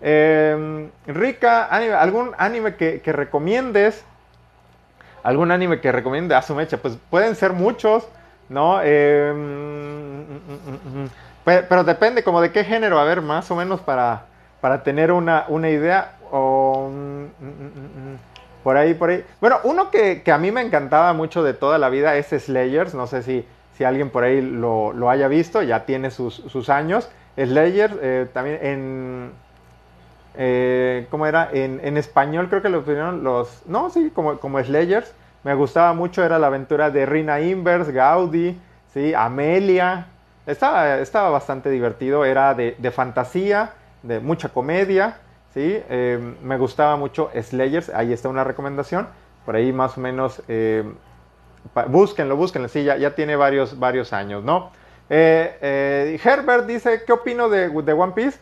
Eh, Rica, ¿algún anime que, recomiendes? ¿Algún anime que recomiende a su mecha? Pues pueden ser muchos, ¿no? Eh, mm, mm, pero, depende como de qué género, a ver, más o menos para, para tener una, una idea. O, por ahí, por ahí. Bueno, uno que, a mí me encantaba mucho de toda la vida es Slayers. No sé si, si alguien por ahí lo, haya visto, ya tiene sus, años. Slayers, eh, también en. Eh, ¿Cómo era? En, español creo que lo pusieron los. No, sí, como, como Slayers. Me gustaba mucho, era la aventura de Rina Invers, Gaudi, ¿sí? Amelia. Estaba, estaba bastante divertido, era de, de fantasía, de mucha comedia. ¿Sí? Eh, me gustaba mucho Slayers, ahí está una recomendación, por ahí más o menos, eh, búsquenlo, búsquenlo, sí, ya, ya tiene varios, varios años, ¿no? Eh, Herbert dice, ¿qué opino de, de One Piece?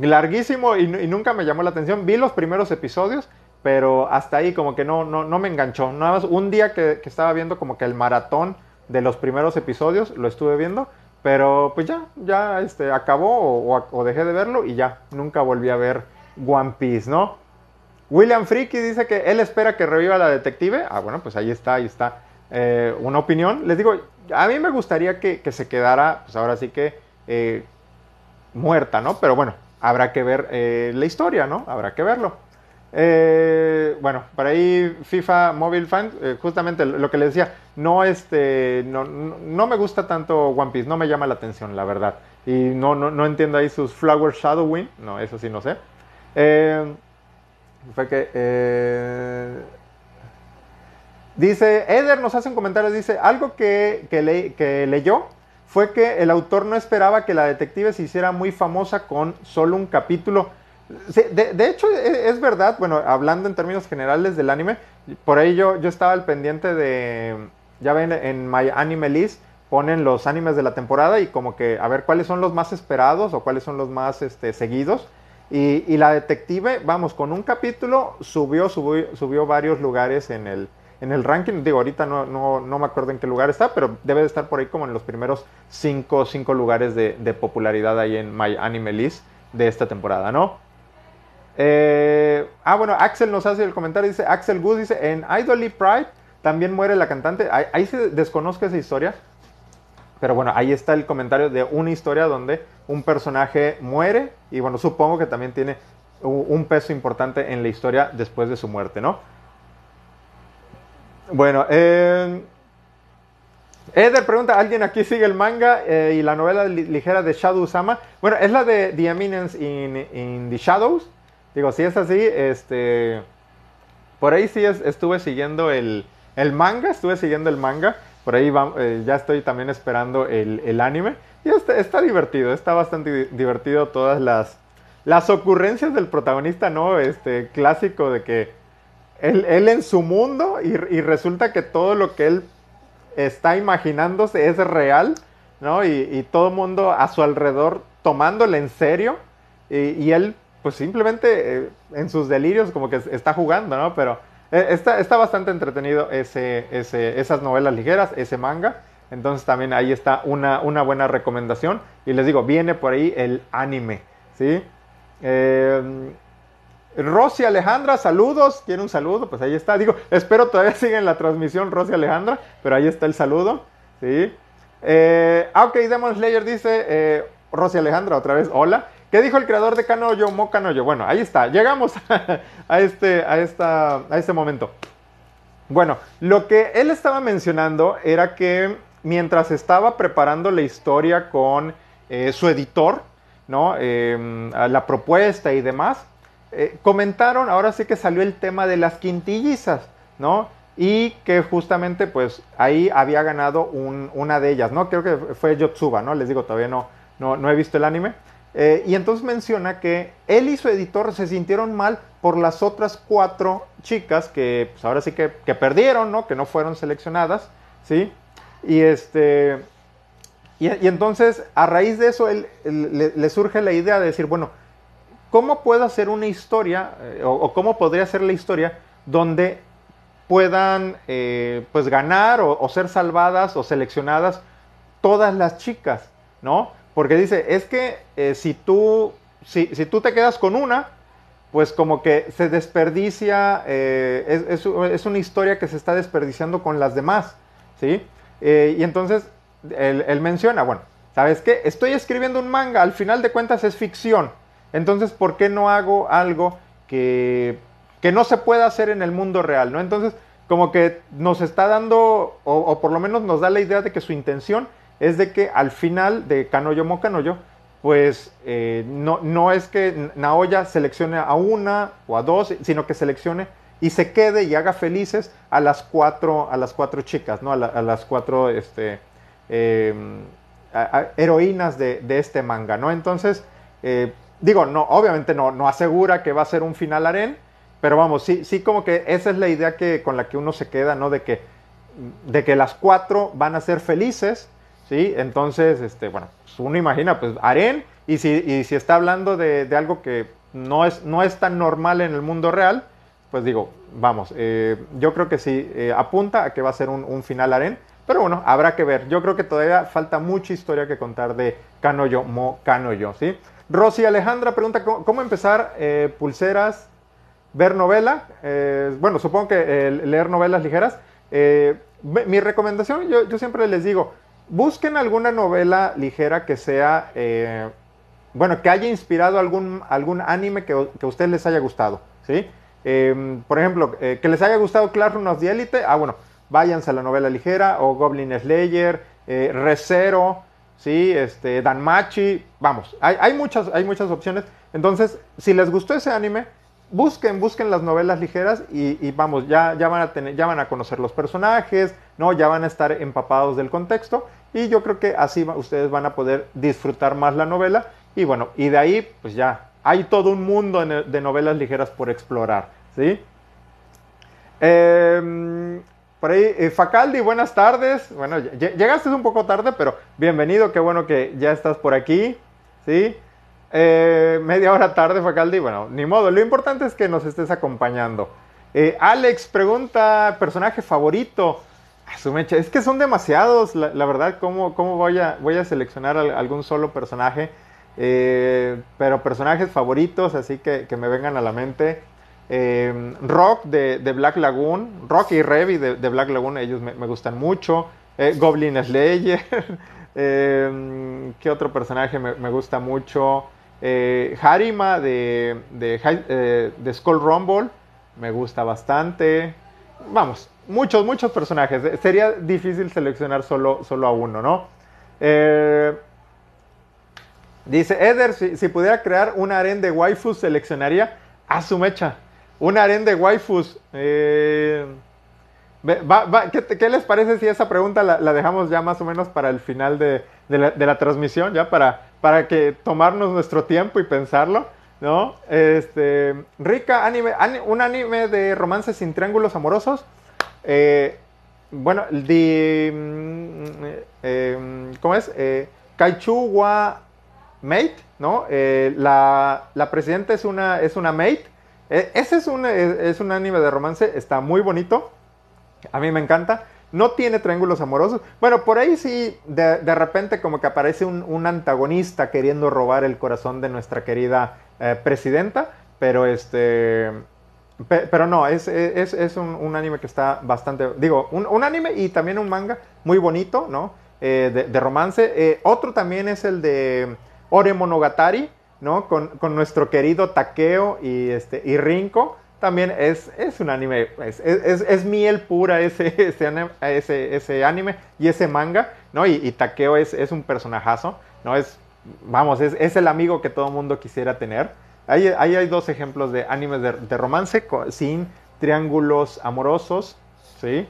Larguísimo y, nunca me llamó la atención, vi los primeros episodios, pero hasta ahí como que no, no, me enganchó, nada más un día que estaba viendo como que el maratón de los primeros episodios, lo estuve viendo, pero pues ya, ya este, acabó o, dejé de verlo y ya, nunca volví a ver One Piece, ¿no? William Freaky dice que él espera que reviva la detective. Ah, bueno, pues ahí está, ahí está. Eh, una opinión. Les digo, a mí me gustaría que, se quedara, pues ahora sí que eh, muerta, ¿no? Pero bueno, habrá que ver eh, la historia, ¿no? Habrá que verlo. Eh, bueno, por ahí FIFA Mobile Fan, justamente lo que les decía, no, este, no, no, me gusta tanto One Piece, no me llama la atención, la verdad. Y no, no, no entiendo ahí sus Flower Shadowing, no, eso sí no sé. fue que... Dice, Eder nos hace un comentario, dice, algo que, que, leyó fue que el autor no esperaba que la detective se hiciera muy famosa con solo un capítulo. De, hecho, e, es, verdad, bueno, hablando en términos generales del anime, por ahí yo, estaba al pendiente de, ya ven, en My Anime List ponen los animes de la temporada y como que a ver cuáles son los más esperados o cuáles son los más este, seguidos. Y, y la detective, vamos, con un capítulo subió, subió, subió varios lugares en el, en el ranking. Digo, ahorita no, no, no, me acuerdo en qué lugar está, pero debe de estar por ahí como en los primeros cinco, cinco lugares de, popularidad ahí en My Anime List de esta temporada, ¿no? Eh, ah, bueno, Axel nos hace el comentario, dice, Axel Gus dice, en Idol Pride también muere la cantante. Ahí, se desconozca esa historia, pero bueno, ahí está el comentario de una historia donde un personaje muere y bueno, supongo que también tiene un peso importante en la historia después de su muerte, ¿no? Bueno, eh, Eder pregunta, ¿alguien aquí sigue el manga eh, y la novela ligera de Shadow Sama? Bueno, es la de The Eminence in, the Shadows. Digo, si es así, este... Por ahí sí estuve siguiendo el, manga, estuve siguiendo el manga. Por ahí eh, ya estoy también esperando el, anime. Y está, divertido, está bastante divertido todas las, las ocurrencias del protagonista, ¿no? Este clásico de que él, en su mundo y, resulta que todo lo que él está imaginándose es real, ¿no? Y, todo el mundo a su alrededor tomándole en serio y, él pues simplemente eh, en sus delirios como que está jugando, ¿no? Pero eh, está, está bastante entretenido ese, esas novelas ligeras, ese manga. Entonces también ahí está una, una buena recomendación. Y les digo, viene por ahí el anime, ¿sí? Eh, Rosy Alejandra, saludos. ¿Quiere un saludo? Pues ahí está. Digo, espero todavía *laughs* siga en la transmisión Rosy Alejandra, pero ahí está el saludo. Sí. Eh, ah, ok, Demon Slayer dice, Rosy Alejandra, otra vez, hola. ¿Qué dijo el creador de Kanoyo, Mo Kanoyo? Bueno, ahí está. Llegamos *laughs* a, este, a, esta, a este momento. Bueno, lo que él estaba mencionando era que mientras estaba preparando la historia con eh, su editor, ¿no? Em, la propuesta y demás, eh, comentaron, ahora sí que salió el tema de las quintillizas, ¿no? Y que justamente pues ahí había ganado una de ellas, ¿no? Creo que fue Yotsuba, ¿no? Les digo, todavía no, no, he visto el anime. Eh, y entonces menciona que él y su editor se sintieron mal por las otras cuatro chicas que pues ahora sí que, perdieron, ¿no? Que no fueron seleccionadas, ¿sí? Y este... Y, entonces, a raíz de eso, él, le surge la idea de decir, bueno, ¿cómo puedo hacer una historia eh, o, cómo podría ser la historia donde puedan eh, pues ganar o, ser salvadas o seleccionadas todas las chicas, ¿no? Porque dice, es que eh, si, tú, si, tú te quedas con una, pues como que se desperdicia, es, una historia que se está desperdiciando con las demás, ¿sí? y entonces él, menciona, bueno, ¿sabes qué? Estoy escribiendo un manga, al final de cuentas es ficción, entonces, ¿por qué no hago algo que, no se pueda hacer en el mundo real? ¿no? Entonces, como que nos está dando, o, por lo menos nos da la idea de que su intención es de que al final de Kanoyo Mo Kanoyo, pues eh, no, no es que Naoya seleccione a una o a dos, sino que seleccione y se quede y haga felices a las cuatro, a las cuatro chicas, ¿no? A, las cuatro este, em, heroínas de, este manga, ¿no? Entonces, eh, digo, no, obviamente no, no asegura que va a ser un final aren, pero vamos, sí, sí como que esa es la idea que, con la que uno se queda, ¿no? De que, de que las cuatro van a ser felices, ¿sí? Entonces, este, bueno, pues uno imagina, pues aren, y si, y si está hablando de, algo que no es, no es tan normal en el mundo real, pues digo, vamos, eh, yo creo que sí eh, apunta a que va a ser un, un final aren, pero bueno, habrá que ver. Yo creo que todavía falta mucha historia que contar de Kanoyo Mo Kanoyo, ¿sí? Rosy Alejandra pregunta cómo, empezar eh, pulseras, ver novela. Bueno, supongo que leer novelas ligeras. Mi recomendación, yo, yo, siempre les digo, busquen alguna novela ligera que sea, eh, bueno, que haya inspirado algún, algún anime que, que a ustedes les haya gustado, ¿sí? Em, por ejemplo, eh, que les haya gustado Classroom of the Elite, ah, bueno, váyanse a la novela ligera, o Goblin Slayer, eh, Recero, ¿sí? Este, Danmachi, vamos, hay, hay, muchas, hay muchas opciones. Entonces, si les gustó ese anime, busquen, busquen las novelas ligeras y, vamos, ya, ya, van a tener, ya van a conocer los personajes, ¿no? Ya van a estar empapados del contexto y yo creo que así ustedes van a poder disfrutar más la novela y bueno, y de ahí pues ya hay todo un mundo de novelas ligeras por explorar, ¿sí? Em, por ahí, eh, Facaldi, buenas tardes. Bueno, llegaste un poco tarde, pero bienvenido, qué bueno que ya estás por aquí, ¿sí? Eh, media hora tarde, Facaldi. Bueno, ni modo. Lo importante es que nos estés acompañando. Eh, Alex pregunta, personaje favorito. es que son demasiados, la, verdad, ¿cómo, cómo voy, a, voy a seleccionar algún solo personaje? Eh, pero personajes favoritos, así que, que, me vengan a la mente. Rock de, Black Lagoon, Rock y Revi de, de Black Lagoon, ellos me, gustan mucho. Goblin Slayer. *laughs* ¿Qué otro personaje me, me gusta mucho? Eh, Harima de, de, eh, de, Skull Rumble me gusta bastante. Vamos, muchos, muchos personajes. Sería difícil seleccionar solo, solo a uno, ¿no? Eh, dice Eder, si, pudiera crear un harén de waifus, seleccionaría a su mecha. Un harén de waifus. ¿qué, les parece si esa pregunta la, dejamos ya más o menos para el final de, la, de la transmisión? Ya para para que tomarnos nuestro tiempo y pensarlo, ¿no? Este, rica anime, un anime de romances sin triángulos amorosos. Eh, bueno, de, mm, eh, ¿cómo es? Eh, Kaichuwa Mate, ¿no? Eh, la, la, presidenta es una, es una mate. ese es un, es un anime de romance, está muy bonito. A mí me encanta. No tiene triángulos amorosos. Bueno, por ahí sí, de, repente como que aparece un, antagonista queriendo robar el corazón de nuestra querida eh, presidenta, pero este... pero no, es, es, un, anime que está bastante... Digo, un, anime y también un manga muy bonito, ¿no? Eh, de, romance. Eh, otro también es el de Ore Monogatari, ¿no? Con, con nuestro querido Takeo y, este, y Rinko también es, es un anime, es, es, miel pura ese, *laughs* ese, ese, anime y ese manga, ¿no? Y, Takeo es, un personajazo, ¿no? Es, vamos, es, el amigo que todo mundo quisiera tener. Ahí, ahí hay dos ejemplos de animes de, romance sin triángulos amorosos, ¿sí?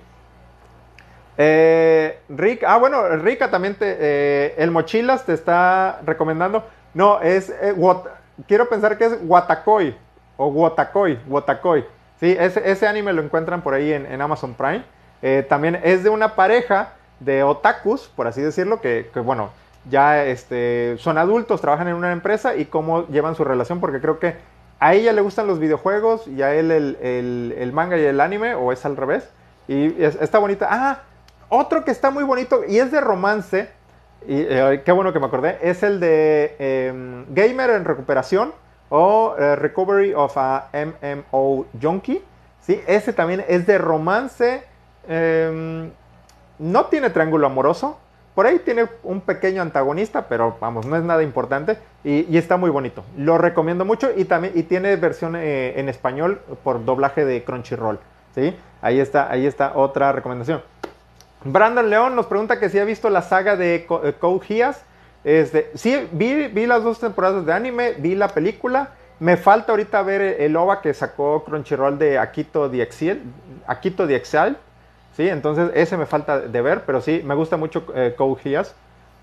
Eh, Rick, ah, bueno, Rika también eh, el Mochilas te está recomendando. No, es, eh, quiero pensar que es Watakoi, o Wotakoi, Wotakoi. Sí, ese, ese, anime lo encuentran por ahí en, Amazon Prime. Eh, también es de una pareja de otakus, por así decirlo, que, bueno, ya este, son adultos, trabajan en una empresa y cómo llevan su relación, porque creo que a ella le gustan los videojuegos y a él el, manga y el anime, o es al revés. Y está bonita. Ah, otro que está muy bonito y es de romance, y eh, qué bueno que me acordé, es el de em, Gamer en Recuperación o eh, Recovery of a MMO Junkie. ¿sí? Ese también es de romance. Em, no tiene triángulo amoroso. Por ahí tiene un pequeño antagonista, pero vamos, no es nada importante. Y, está muy bonito. Lo recomiendo mucho. Y también y tiene versión eh, en español por doblaje de Crunchyroll. ¿sí? Ahí, está, ahí está otra recomendación. Brandon León nos pregunta que si ha visto la saga de eh, Code. Este, sí, vi, las dos temporadas de anime, vi la película. Me falta ahorita ver el OVA que sacó Crunchyroll de Akito Exile. Akito. Sí, entonces ese me falta de ver, pero sí, me gusta mucho eh, Geass.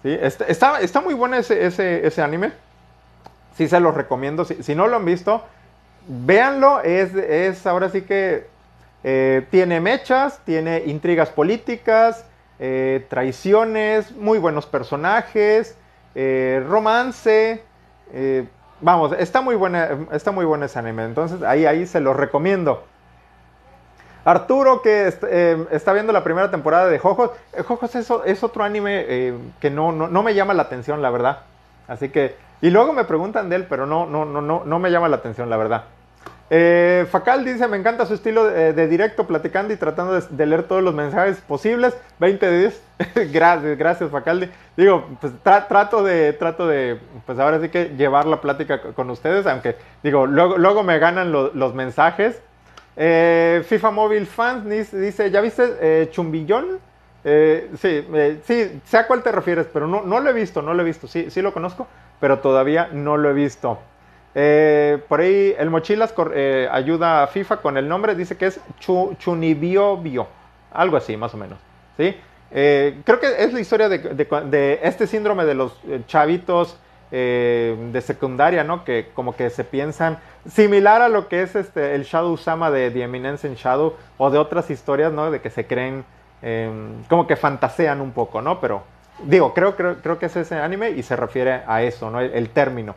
¿sí? Está, está, muy bueno ese, anime. Sí, se los recomiendo. Si, no lo han visto, véanlo. Es, es ahora sí que eh, tiene mechas, tiene intrigas políticas, eh, traiciones, muy buenos personajes. Eh, romance. Eh, vamos, está muy, buena, está muy bueno ese anime. Entonces ahí, ahí se los recomiendo. Arturo, que eh, está viendo la primera temporada de Jojos. Jojos es, es otro anime que no, no, me llama la atención, la verdad. Así que. Y luego me preguntan de él, pero no, no, no, no, no me llama la atención, la verdad. Eh, Facal dice, me encanta su estilo de, directo, platicando y tratando de, leer todos los mensajes posibles. 20 de 10. *laughs* gracias, gracias Facaldi. Digo, pues trato de, trato de, pues ahora sí que llevar la plática con ustedes, aunque digo, luego, luego me ganan los mensajes. Eh, FIFA Mobile Fans dice, ¿ya viste eh, Chumbillón? sí, sí, sé a cuál te refieres, pero no, no lo he visto, no lo he visto. Sí, sí lo conozco, pero todavía no lo he visto. Eh, por ahí el Mochilas eh, ayuda a FIFA con el nombre, dice que es Chunibiobio, algo así más o menos. ¿sí? Eh, creo que es la historia de, este síndrome de los chavitos de secundaria, ¿no? Que como que se piensan similar a lo que es este, el Shadow Sama de The Eminence in Shadow o de otras historias, ¿no? De que se creen em, como que fantasean un poco, ¿no? Pero digo, creo, creo, creo que es ese anime y se refiere a eso, ¿no? el término.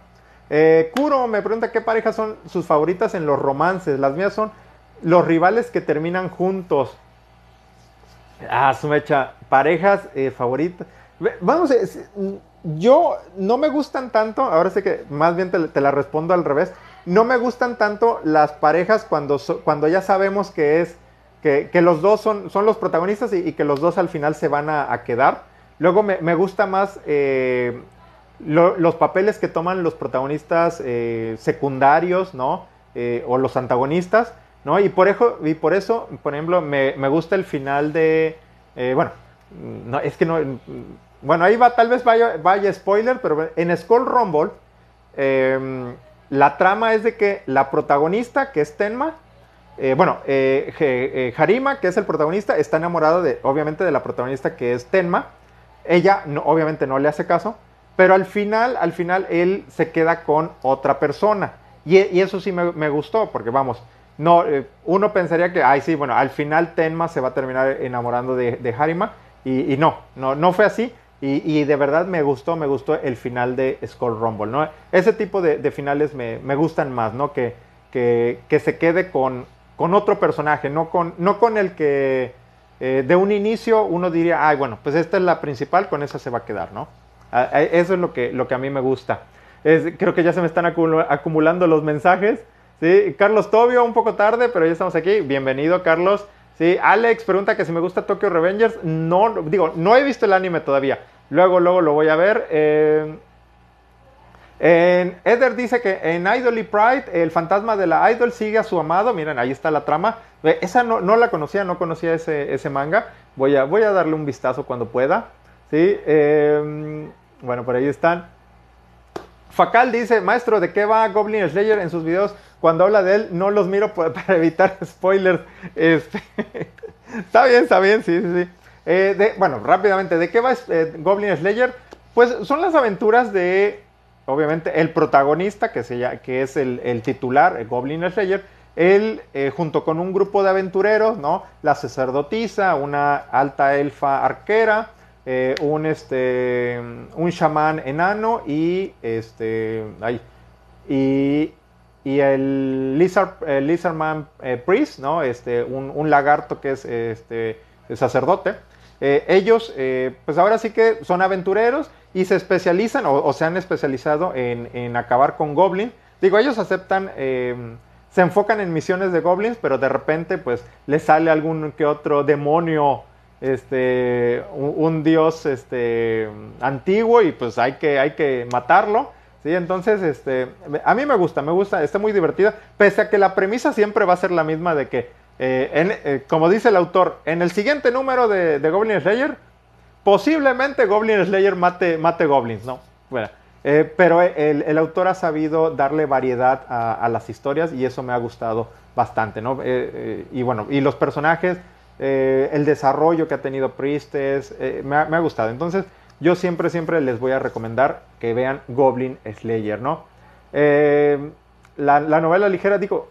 Eh, Kuro me pregunta qué parejas son sus favoritas en los romances. Las mías son los rivales que terminan juntos. Ah, su mecha. Parejas eh, favoritas. Vamos, yo no me gustan tanto, ahora sé que más bien te, la respondo al revés. No me gustan tanto las parejas cuando, cuando ya sabemos que es que, los dos son, son los protagonistas y, que los dos al final se van a, quedar. Luego me, gusta más eh, los papeles que toman los protagonistas eh, secundarios, ¿no? Eh, o los antagonistas, ¿no? Y por, eso, y por eso, por ejemplo, me, gusta el final de... Eh, bueno, no, es que no... Bueno, ahí va, tal vez vaya, vaya spoiler, pero en Skull Rumble, em, la trama es de que la protagonista, que es Tenma, bueno, Harima, que es el protagonista, está enamorado de, obviamente, de la protagonista que es Tenma. Ella, obviamente, no le hace caso. Pero al final, al final, él se queda con otra persona. Y, eso sí me, gustó, porque vamos, no, eh, uno pensaría que, ay, sí, bueno, al final Tenma se va a terminar enamorando de, Harima. Y, no, no, no fue así. Y, de verdad me gustó, me gustó el final de Skull Rumble, ¿no? Ese tipo de, finales me, gustan más, ¿no? Que, que, se quede con, con otro personaje, no con, no con el que eh, de un inicio uno diría, ay, bueno, pues esta es la principal, con esa se va a quedar, ¿no? Eso es lo que, lo que a mí me gusta. creo que ya se me están acumulando los mensajes. ¿sí? Carlos Tobio, un poco tarde, pero ya estamos aquí. Bienvenido, Carlos. ¿sí? Alex pregunta que si me gusta Tokyo Revengers. No, digo, no he visto el anime todavía. Luego, luego lo voy a ver. Eh, Eder dice que en Idol y Pride el fantasma de la Idol sigue a su amado. Miren, ahí está la trama. Esa no, no la conocía, no conocía ese, ese manga. Voy a, voy a darle un vistazo cuando pueda. ¿sí? Eh, bueno, por ahí están. Facal dice, maestro, ¿de qué va Goblin Slayer en sus videos? Cuando habla de él, no los miro *laughs* para evitar spoilers. Este, *laughs* está bien, está bien, sí, sí, sí. Eh, bueno, rápidamente, ¿de qué va eh, Goblin Slayer? Pues son las aventuras de, obviamente, el protagonista, que, se, que es el, titular, el Goblin Slayer. Él, eh, junto con un grupo de aventureros, ¿no? La sacerdotisa, una alta elfa arquera, eh, un, este, un chamán enano y, este, y, y el Lizard, Lizardman eh, Priest, ¿no? este, un, lagarto que es este, sacerdote. Eh, ellos, pues ahora sí que son aventureros y se especializan o, se han especializado en, en, acabar con goblins. Digo, ellos aceptan, se enfocan en misiones de goblins, pero de repente pues les sale algún que otro demonio este, un, dios este, antiguo y pues hay que, hay que matarlo. ¿sí? Entonces, este, a mí me gusta, me gusta, está muy divertida, pese a que la premisa siempre va a ser la misma de que, eh, eh, como dice el autor, en el siguiente número de, Goblin Slayer, posiblemente Goblin Slayer mate, mate goblins, ¿no? Bueno, eh, pero el, autor ha sabido darle variedad a, las historias y eso me ha gustado bastante, ¿no? y bueno, y los personajes eh, el desarrollo que ha tenido Priestess, eh, me, ha, gustado. Entonces, yo siempre, siempre les voy a recomendar que vean Goblin Slayer, ¿no? Eh, la, novela ligera, digo,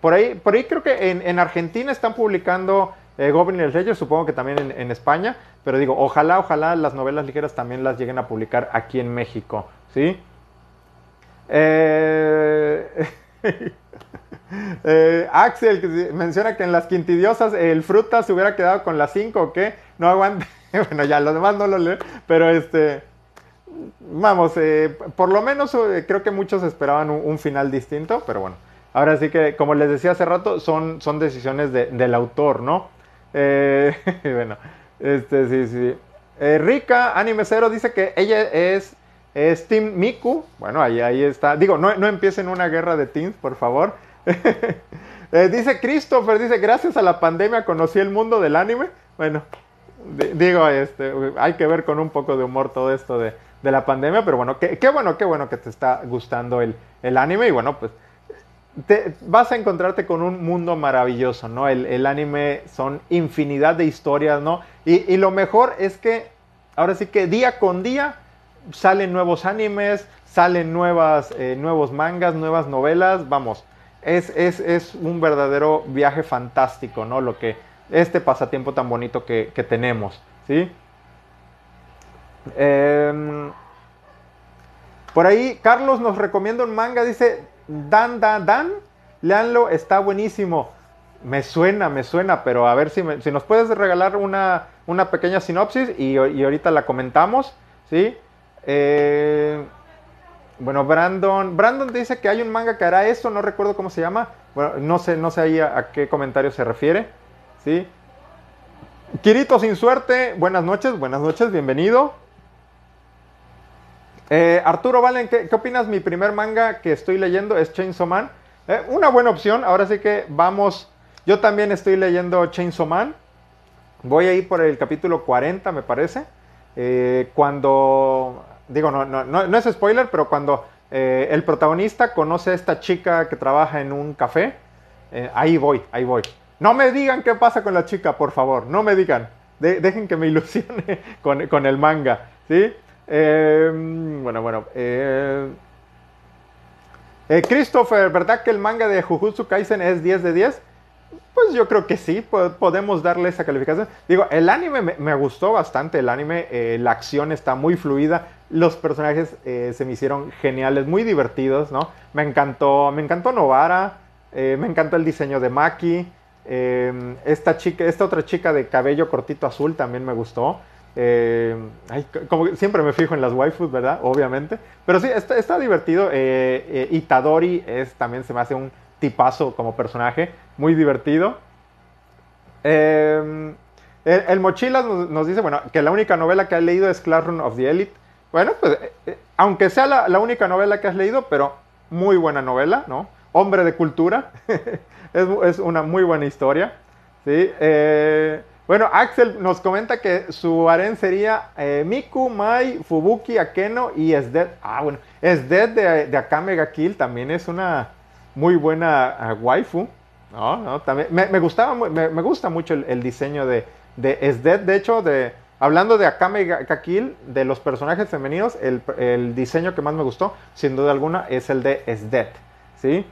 por ahí, por ahí creo que en, Argentina están publicando Goblin Slayer, supongo que también en, España, pero digo, ojalá, ojalá las novelas ligeras también las lleguen a publicar aquí en México, ¿sí? Eh, *laughs* *laughs* Axel que menciona que en las quintidiosas el fruta se hubiera quedado con las 5 o qué. No aguante. *laughs* bueno, ya los demás no lo leo. Pero este. Vamos, eh, por lo menos eh, creo que muchos esperaban un, final distinto. Pero bueno. ahora sí que, como les decía hace rato, son, son decisiones del autor, ¿no? Eh, *laughs* bueno, este, sí, sí. Eh, Rika Anime Cero dice que ella es, es Team Miku. Bueno, ahí, ahí está. Digo, no, no empiecen una guerra de teams, por favor. *laughs* Eh, dice Christopher, dice, gracias a la pandemia conocí el mundo del anime. Bueno, digo, este, hay que ver con un poco de humor todo esto de, la pandemia, pero bueno, qué, bueno, qué bueno que te está gustando el, el anime y bueno, pues te, vas a encontrarte con un mundo maravilloso, ¿no? El, anime son infinidad de historias, ¿no? Y, lo mejor es que ahora sí que día con día salen nuevos animes, salen nuevas, eh, nuevos mangas, nuevas novelas, vamos, es, es, un verdadero viaje fantástico, ¿no? Lo que, este pasatiempo tan bonito que, tenemos, ¿sí? Em, por ahí, Carlos nos recomienda un manga, dice, Dan, Dan, Dan, leanlo, está buenísimo. Me suena, me suena, pero a ver si, si nos puedes regalar una, una pequeña sinopsis y, ahorita la comentamos, ¿sí? Eh, bueno, Brandon, Brandon dice que hay un manga que hará eso, no recuerdo cómo se llama. Bueno, no sé, no sé ahí a, qué comentario se refiere, ¿sí? Kirito sin suerte, buenas noches, buenas noches, bienvenido. Eh, Arturo Valen, ¿qué, opinas? Mi primer manga que estoy leyendo es Chainsaw Man. Eh, una buena opción, ahora sí que vamos. Yo también estoy leyendo Chainsaw Man. Voy a ir por el capítulo 40, me parece. Eh, cuando. Digo, no, no, no, es spoiler, pero cuando el protagonista conoce a esta chica que trabaja en un café. ahí voy, ahí voy. No me digan qué pasa con la chica, por favor. No me digan. dejen que me ilusione *laughs* con, con el manga. ¿Sí? Em, bueno, bueno. Eh, eh, Christopher, ¿verdad que el manga de Jujutsu Kaisen es 10 de 10? Pues yo creo que sí, podemos darle esa calificación. Digo, el anime me, gustó bastante, el anime, eh, la acción está muy fluida, los personajes se me hicieron geniales, muy divertidos, ¿no? Me encantó, me encantó Novara, me encantó el diseño de Maki, em, esta chica, esta otra chica de cabello cortito azul también me gustó. Eh, como siempre me fijo en las waifus, ¿verdad? Obviamente. Pero sí, está, divertido. Eh, eh, Itadori es, también se me hace un tipazo como personaje. Muy divertido. el, Mochilas nos, dice, bueno, que la única novela que ha leído es Classroom of the Elite. Bueno, pues, aunque sea la, única novela que has leído, pero muy buena novela, ¿no? Hombre de cultura. *laughs* es, una muy buena historia. ¿sí? Bueno, Axel nos comenta que su harén sería eh, Miku, Mai, Fubuki, Akeno y Esdet. Ah, bueno, Esdet de, de Akame ga Kill también es una muy buena uh, waifu. No, también, me, gustaba, me, gusta mucho el, diseño de, de Esdet. De hecho, de, hablando de Akame ga Kill, de los personajes femeninos, el, el, diseño que más me gustó, sin duda alguna, es el de Esdet. ¿Sí?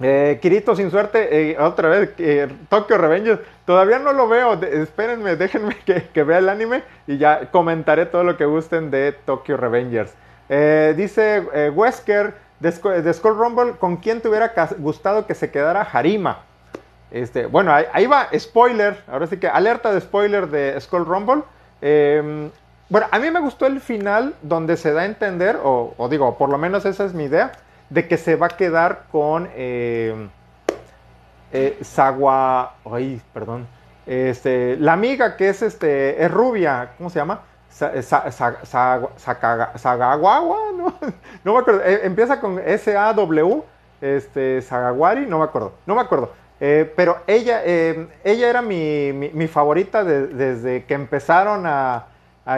Eh, Kirito sin suerte, eh, otra vez, eh, Tokyo Revengers, todavía no lo veo, espérenme, déjenme *laughs* que, vea el anime y ya comentaré todo lo que gusten de Tokyo Revengers. dice Wesker de, Skull Rumble, ¿con quién te hubiera gustado que se quedara Harima? Este, bueno, ahí, va, spoiler, ahora sí que alerta de spoiler de Skull Rumble. Em, bueno, a mí me gustó el final donde se da a entender, o, digo, por lo menos esa es mi idea, de que se va a quedar con eh, eh ay, perdón, este, la amiga que es, este, es rubia, ¿cómo se llama? Sagagua, ¿no? *laughs* no me acuerdo, eh, empieza con S-A-W, este, Sagawari, no me acuerdo, no me acuerdo. Eh, pero ella, ella era mi, favorita desde que empezaron a,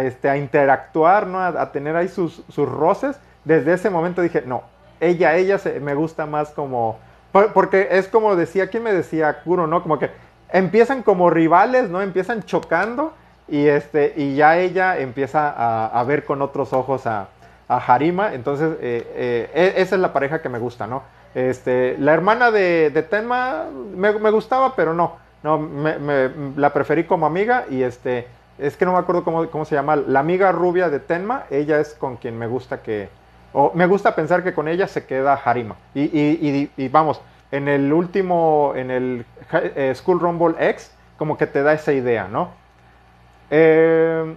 este, a interactuar, ¿no? a, tener ahí sus, sus roces. Desde ese momento dije, no, ella, ella se, me gusta más como, porque es como decía, ¿quién me decía? Kuro, ¿no? Como que empiezan como rivales, ¿no? Empiezan chocando y, este, y ya ella empieza a, ver con otros ojos a, Harima, entonces eh, eh, e, esa es la pareja que me gusta, ¿no? Este, la hermana de, Tenma me, gustaba, pero no, no, la preferí como amiga y este, es que no me acuerdo cómo, cómo se llama, la amiga rubia de Tenma, ella es con quien me gusta que, me gusta pensar que con ella se queda Harima. Y, vamos, en el último, en el eh, School Rumble X, como que te da esa idea, ¿no? Eh,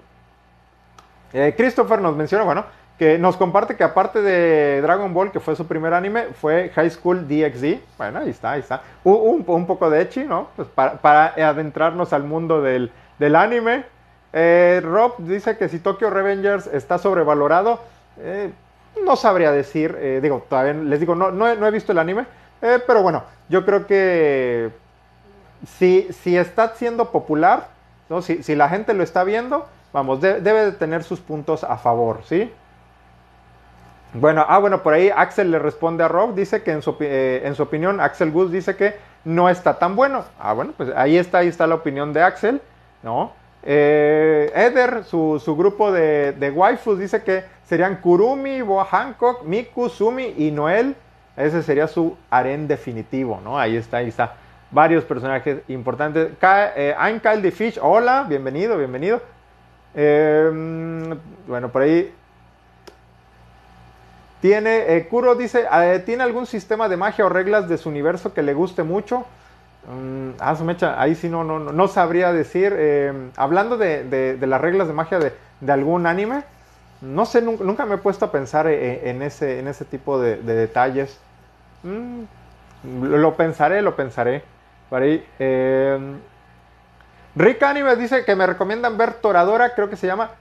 eh, Christopher nos menciona, bueno, que nos comparte que aparte de Dragon Ball, que fue su primer anime, fue High School DxD. Bueno, ahí está, ahí está. Un, un, poco de Echi, ¿no? Pues para, para, adentrarnos al mundo del, del anime. Eh, Rob dice que si Tokyo Revengers está sobrevalorado, eh, no sabría decir. Eh, digo, todavía les digo, no, no, he, visto el anime. pero bueno, yo creo que si, si está siendo popular, ¿no? si, si la gente lo está viendo, vamos, debe de tener sus puntos a favor, ¿sí? Bueno, ah, bueno, por ahí Axel le responde a Rob, dice que en su, eh, en su opinión, Axel Gus dice que no está tan bueno. Ah, bueno, pues ahí está, ahí está la opinión de Axel, ¿no? Eh, Eder, su, grupo de, de, waifus, dice que serían Kurumi, Boa Hancock, Miku, Sumi y Noel. Ese sería su harén definitivo, ¿no? Ahí está, ahí está. Varios personajes importantes. eh, I'm Kyle the Fish, hola, bienvenido, bienvenido. Eh, bueno, por ahí tiene, eh, Kuro dice, eh, ¿tiene algún sistema de magia o reglas de su universo que le guste mucho? Mm, ah, mecha, ahí sí no, no, no sabría decir. Eh, hablando de, las reglas de magia de, algún anime, no sé, nunca, me he puesto a pensar en, ese, en ese tipo de, detalles. Mm, lo pensaré, lo pensaré. Por ahí. Rick Anime dice que me recomiendan ver Toradora, creo que se llama.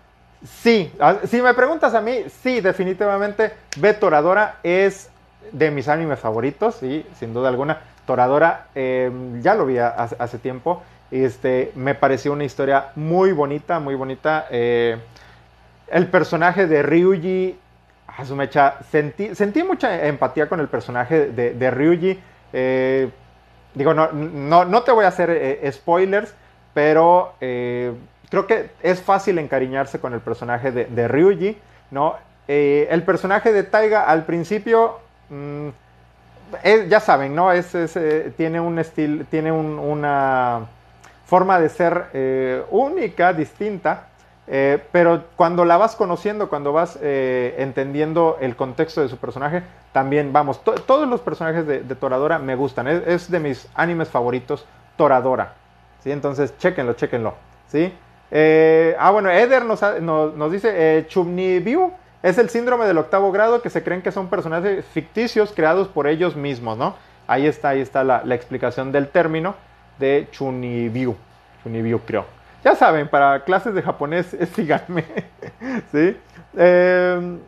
Sí, si me preguntas a mí, sí, definitivamente Toradora es de mis animes favoritos, sí, sin duda alguna. Toradora, em, ya lo vi hace, tiempo, este, me pareció una historia muy bonita, muy bonita. Eh, el personaje de Ryuji, a su sentí, sentí mucha empatía con el personaje de, Ryuji. Eh, digo, no, no, no, te voy a hacer eh, spoilers, pero creo que es fácil encariñarse con el personaje de, Ryuji, ¿no? Eh, el personaje de Taiga al principio, mm, ya saben, ¿no? Eh, tiene un estilo, tiene una forma de ser eh, única, distinta, pero cuando la vas conociendo, cuando vas entendiendo el contexto de su personaje, también, vamos, todos los personajes de, Toradora me gustan, es, es, de mis animes favoritos, Toradora, ¿sí? Entonces, chéquenlo, chéquenlo, ¿sí? Eh, ah, bueno, Eder nos, dice, eh, es el síndrome del octavo grado que se creen que son personajes ficticios creados por ellos mismos, ¿no? Ahí está, ahí está la, explicación del término de Chunibiu. Chunibiu, creo. Ya saben, para clases de japonés, *laughs* síganme. ¿Sí? Em,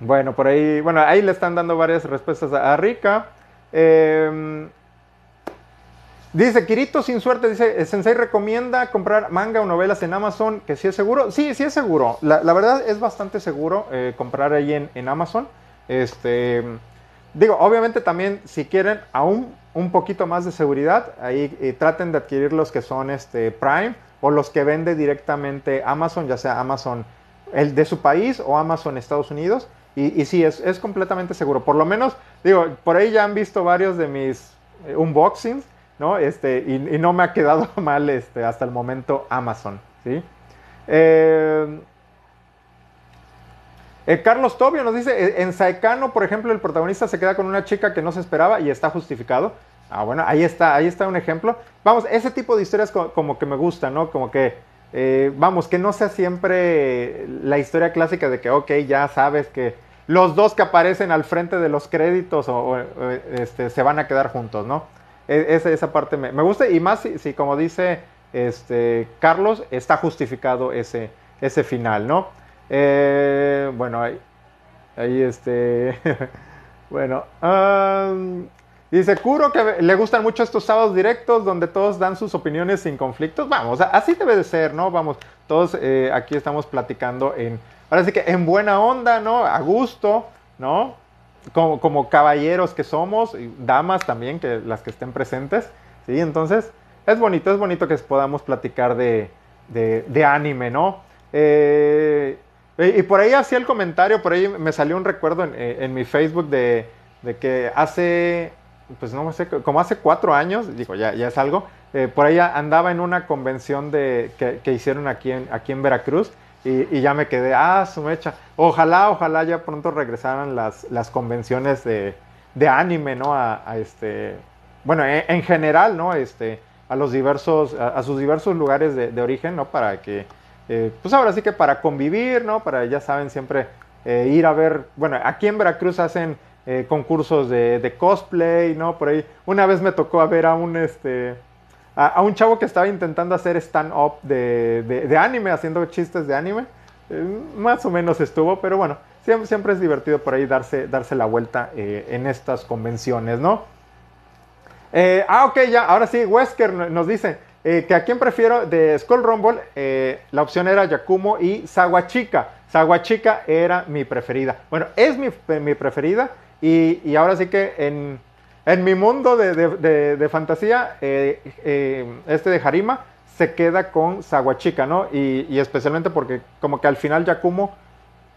bueno, por ahí, bueno, ahí le están dando varias respuestas a Rika. Eh, Dice Kirito sin suerte, dice, Sensei recomienda comprar manga o novelas en Amazon, que sí es seguro. Sí, sí es seguro. La, verdad es bastante seguro eh, comprar ahí en, Amazon. Este, digo, obviamente también si quieren aún un poquito más de seguridad, ahí eh, traten de adquirir los que son este, Prime o los que vende directamente Amazon, ya sea Amazon el de su país o Amazon Estados Unidos. Y, y sí, es, es completamente seguro. Por lo menos, digo, por ahí ya han visto varios de mis eh, unboxings ¿no? Este, y, no me ha quedado *laughs* mal este, hasta el momento Amazon, ¿sí? Eh, eh, Carlos Tobio nos dice, eh, en Saekano, por ejemplo, el protagonista se queda con una chica que no se esperaba y está justificado. Ah, bueno, ahí está, ahí está un ejemplo. Vamos, ese tipo de historias como, que me gusta, ¿no? Como que, vamos, que no sea siempre la historia clásica de que, ok, ya sabes que los dos que aparecen al frente de los créditos o, este, se van a quedar juntos, ¿no? E, esa, esa parte me, gusta y más si, como dice este, Carlos, está justificado ese, ese final, ¿no? Eh, bueno, ahí, ahí este, *laughs* bueno, dice Kuro que le gustan mucho estos sábados directos donde todos dan sus opiniones sin conflictos. Vamos, así debe de ser, ¿no? Vamos, todos eh, aquí estamos platicando en, ahora sí que en buena onda, ¿no? A gusto, ¿no? Como, caballeros que somos, damas también, que las que estén presentes, ¿sí? Entonces, es bonito, es bonito que podamos platicar de, anime, ¿no? Eh, y por ahí hacía el comentario, por ahí me salió un recuerdo en, eh, mi Facebook de, que hace, pues no sé, como hace cuatro años, digo, ya, ya es algo, eh, por ahí andaba en una convención de, que, que hicieron aquí en, aquí en Veracruz y, ya me quedé, ah, su mecha. Ojalá, ojalá ya pronto regresaran las, las convenciones de, de anime, ¿no? A, este, bueno, e, en, general, ¿no? Este, a los diversos, a, sus diversos lugares de, de, origen, ¿no? Para que, eh, pues ahora sí que para convivir, ¿no? Para, ya saben, siempre ir a ver, bueno, aquí en Veracruz hacen concursos de, cosplay, ¿no? Por ahí, una vez me tocó a ver a un, este, a, un chavo que estaba intentando hacer stand-up de, anime, haciendo chistes de anime. más o menos estuvo, pero bueno, siempre, siempre es divertido por ahí darse, darse la vuelta en estas convenciones, ¿no? Eh, ah, ok, ya, ahora sí, Wesker nos dice eh, que a quien prefiero de Skull Rumble, eh, la opción era Yakumo y Sawachika. Sawachika era mi preferida. Bueno, es mi, preferida y, ahora sí que en, mi mundo de, fantasía, este de Harima se queda con Sawachika, ¿no? Y, especialmente porque como que al final Yakumo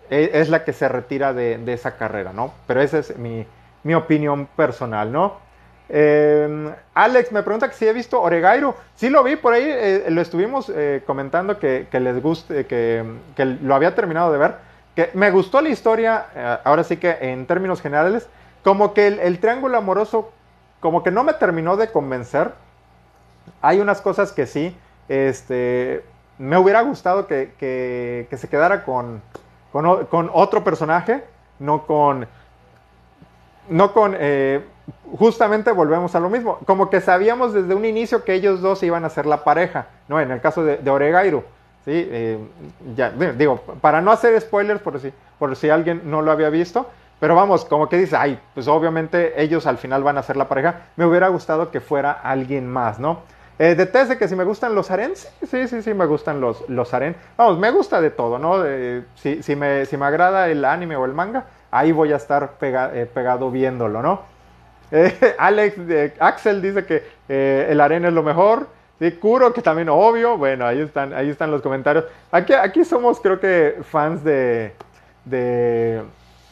es, la que se retira de, esa carrera, ¿no? Pero esa es mi, mi opinión personal, ¿no? Em, Alex me pregunta que si he visto Oregairo. Sí lo vi por ahí, eh, lo estuvimos eh, comentando que, les guste, que, lo había terminado de ver. Que me gustó la historia, eh, ahora sí que en términos generales, como que el, triángulo amoroso, como que no me terminó de convencer. Hay unas cosas que sí, este, me hubiera gustado que, se quedara con, con, otro personaje, no con, no con justamente volvemos a lo mismo. Como que sabíamos desde un inicio que ellos dos iban a ser la pareja, ¿no? En el caso de, de Oregairo, ¿sí? Eh, ya, digo, para no hacer spoilers por si, por si alguien no lo había visto, pero vamos, como que dice, ay, pues obviamente ellos al final van a ser la pareja. Me hubiera gustado que fuera alguien más, ¿no? Eh, de que si me gustan los aren, sí, sí, sí, me gustan los, los aren. Vamos, me gusta de todo, ¿no? si, si, me, si me agrada el anime o el manga, ahí voy a estar eh, pegado viéndolo, ¿no? *laughs* Alex, Axel dice que eh, el arena es lo mejor. Sí, Kuro, que también obvio. Bueno, ahí están, ahí están los comentarios. Aquí, aquí somos, creo que, fans de, de,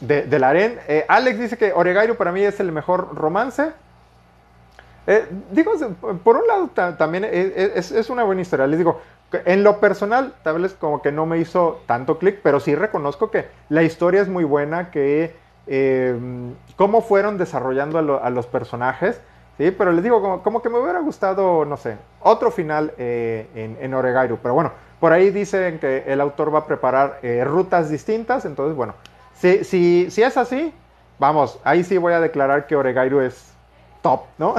del arena. Eh, Alex dice que Oregairo para mí es el mejor romance. Eh, digo, por un lado también es, una buena historia. Les digo, en lo personal, tal vez como que no me hizo tanto clic, pero sí reconozco que la historia es muy buena, que Em, cómo fueron desarrollando a, los personajes. ¿sí? Pero les digo, como, que me hubiera gustado, no sé, otro final eh, en, en. Pero bueno, por ahí dicen que el autor va a preparar eh, rutas distintas. Entonces, bueno, si, si, si, es así, vamos, ahí sí voy a declarar que Oregairu es top, ¿no?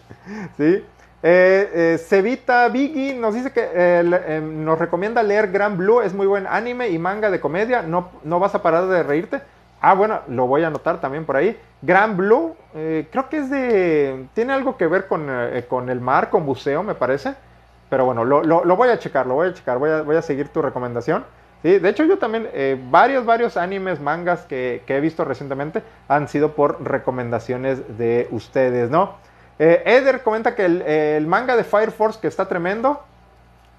*laughs* ¿Sí? Eh, Cevita Biggie nos dice que em, nos recomienda leer Gran Blue, es muy buen anime y manga de comedia, no, no vas a parar de reírte. Ah, bueno, lo voy a anotar también por ahí. Gran Blue, eh, creo que es de. Tiene algo que ver con, eh, con, el mar, con buceo, me parece. Pero bueno, lo, lo, voy a checar, lo voy a checar, voy a, voy a seguir tu recomendación. Sí, de hecho, yo también, eh, varios, varios animes, mangas que, que, he visto recientemente han sido por recomendaciones de ustedes, ¿no? Eder comenta que el, manga de Fire Force, que está tremendo,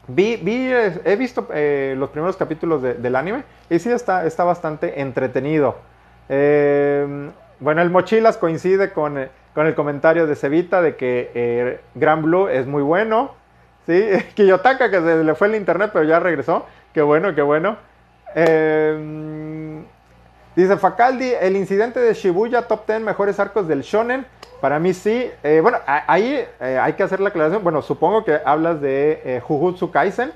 Vi, vi, he visto los primeros capítulos del anime y sí está, está bastante entretenido. Eh, bueno, el Mochilas coincide con, eh, con, el comentario de Cevita de que eh, Gran Blue es muy bueno. ¿sí? *laughs* Kiyotaka, que se le fue el internet, pero ya regresó. Qué bueno, qué bueno. dice Facaldi, el incidente de Shibuya, top 10 mejores arcos del Shonen. Para mí sí. bueno, ahí hay que hacer la aclaración. Bueno, supongo que hablas de Jujutsu Kaisen.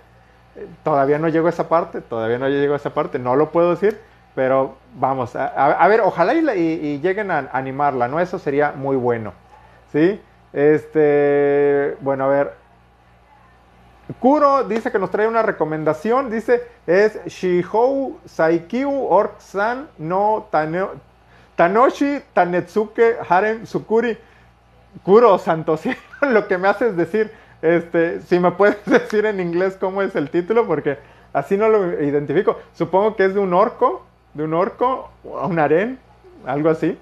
Todavía no llego a esa parte, todavía no llego a esa parte, no lo puedo decir. Pero vamos, a, ver, ojalá y, lleguen a animarla, ¿no? Eso sería muy bueno. ¿Sí? Este, bueno, a ver. Kuro dice que nos trae una recomendación. Dice, es Shihou Saikyu Ork-san no Tanoshi Tanetsuke Haren Sukuri. Kuro, santo *laughs* lo que me haces decir, este, si me puedes *laughs* decir en inglés cómo es el título, porque así no lo identifico. Supongo que es de un orco de un orco un harén, algo así.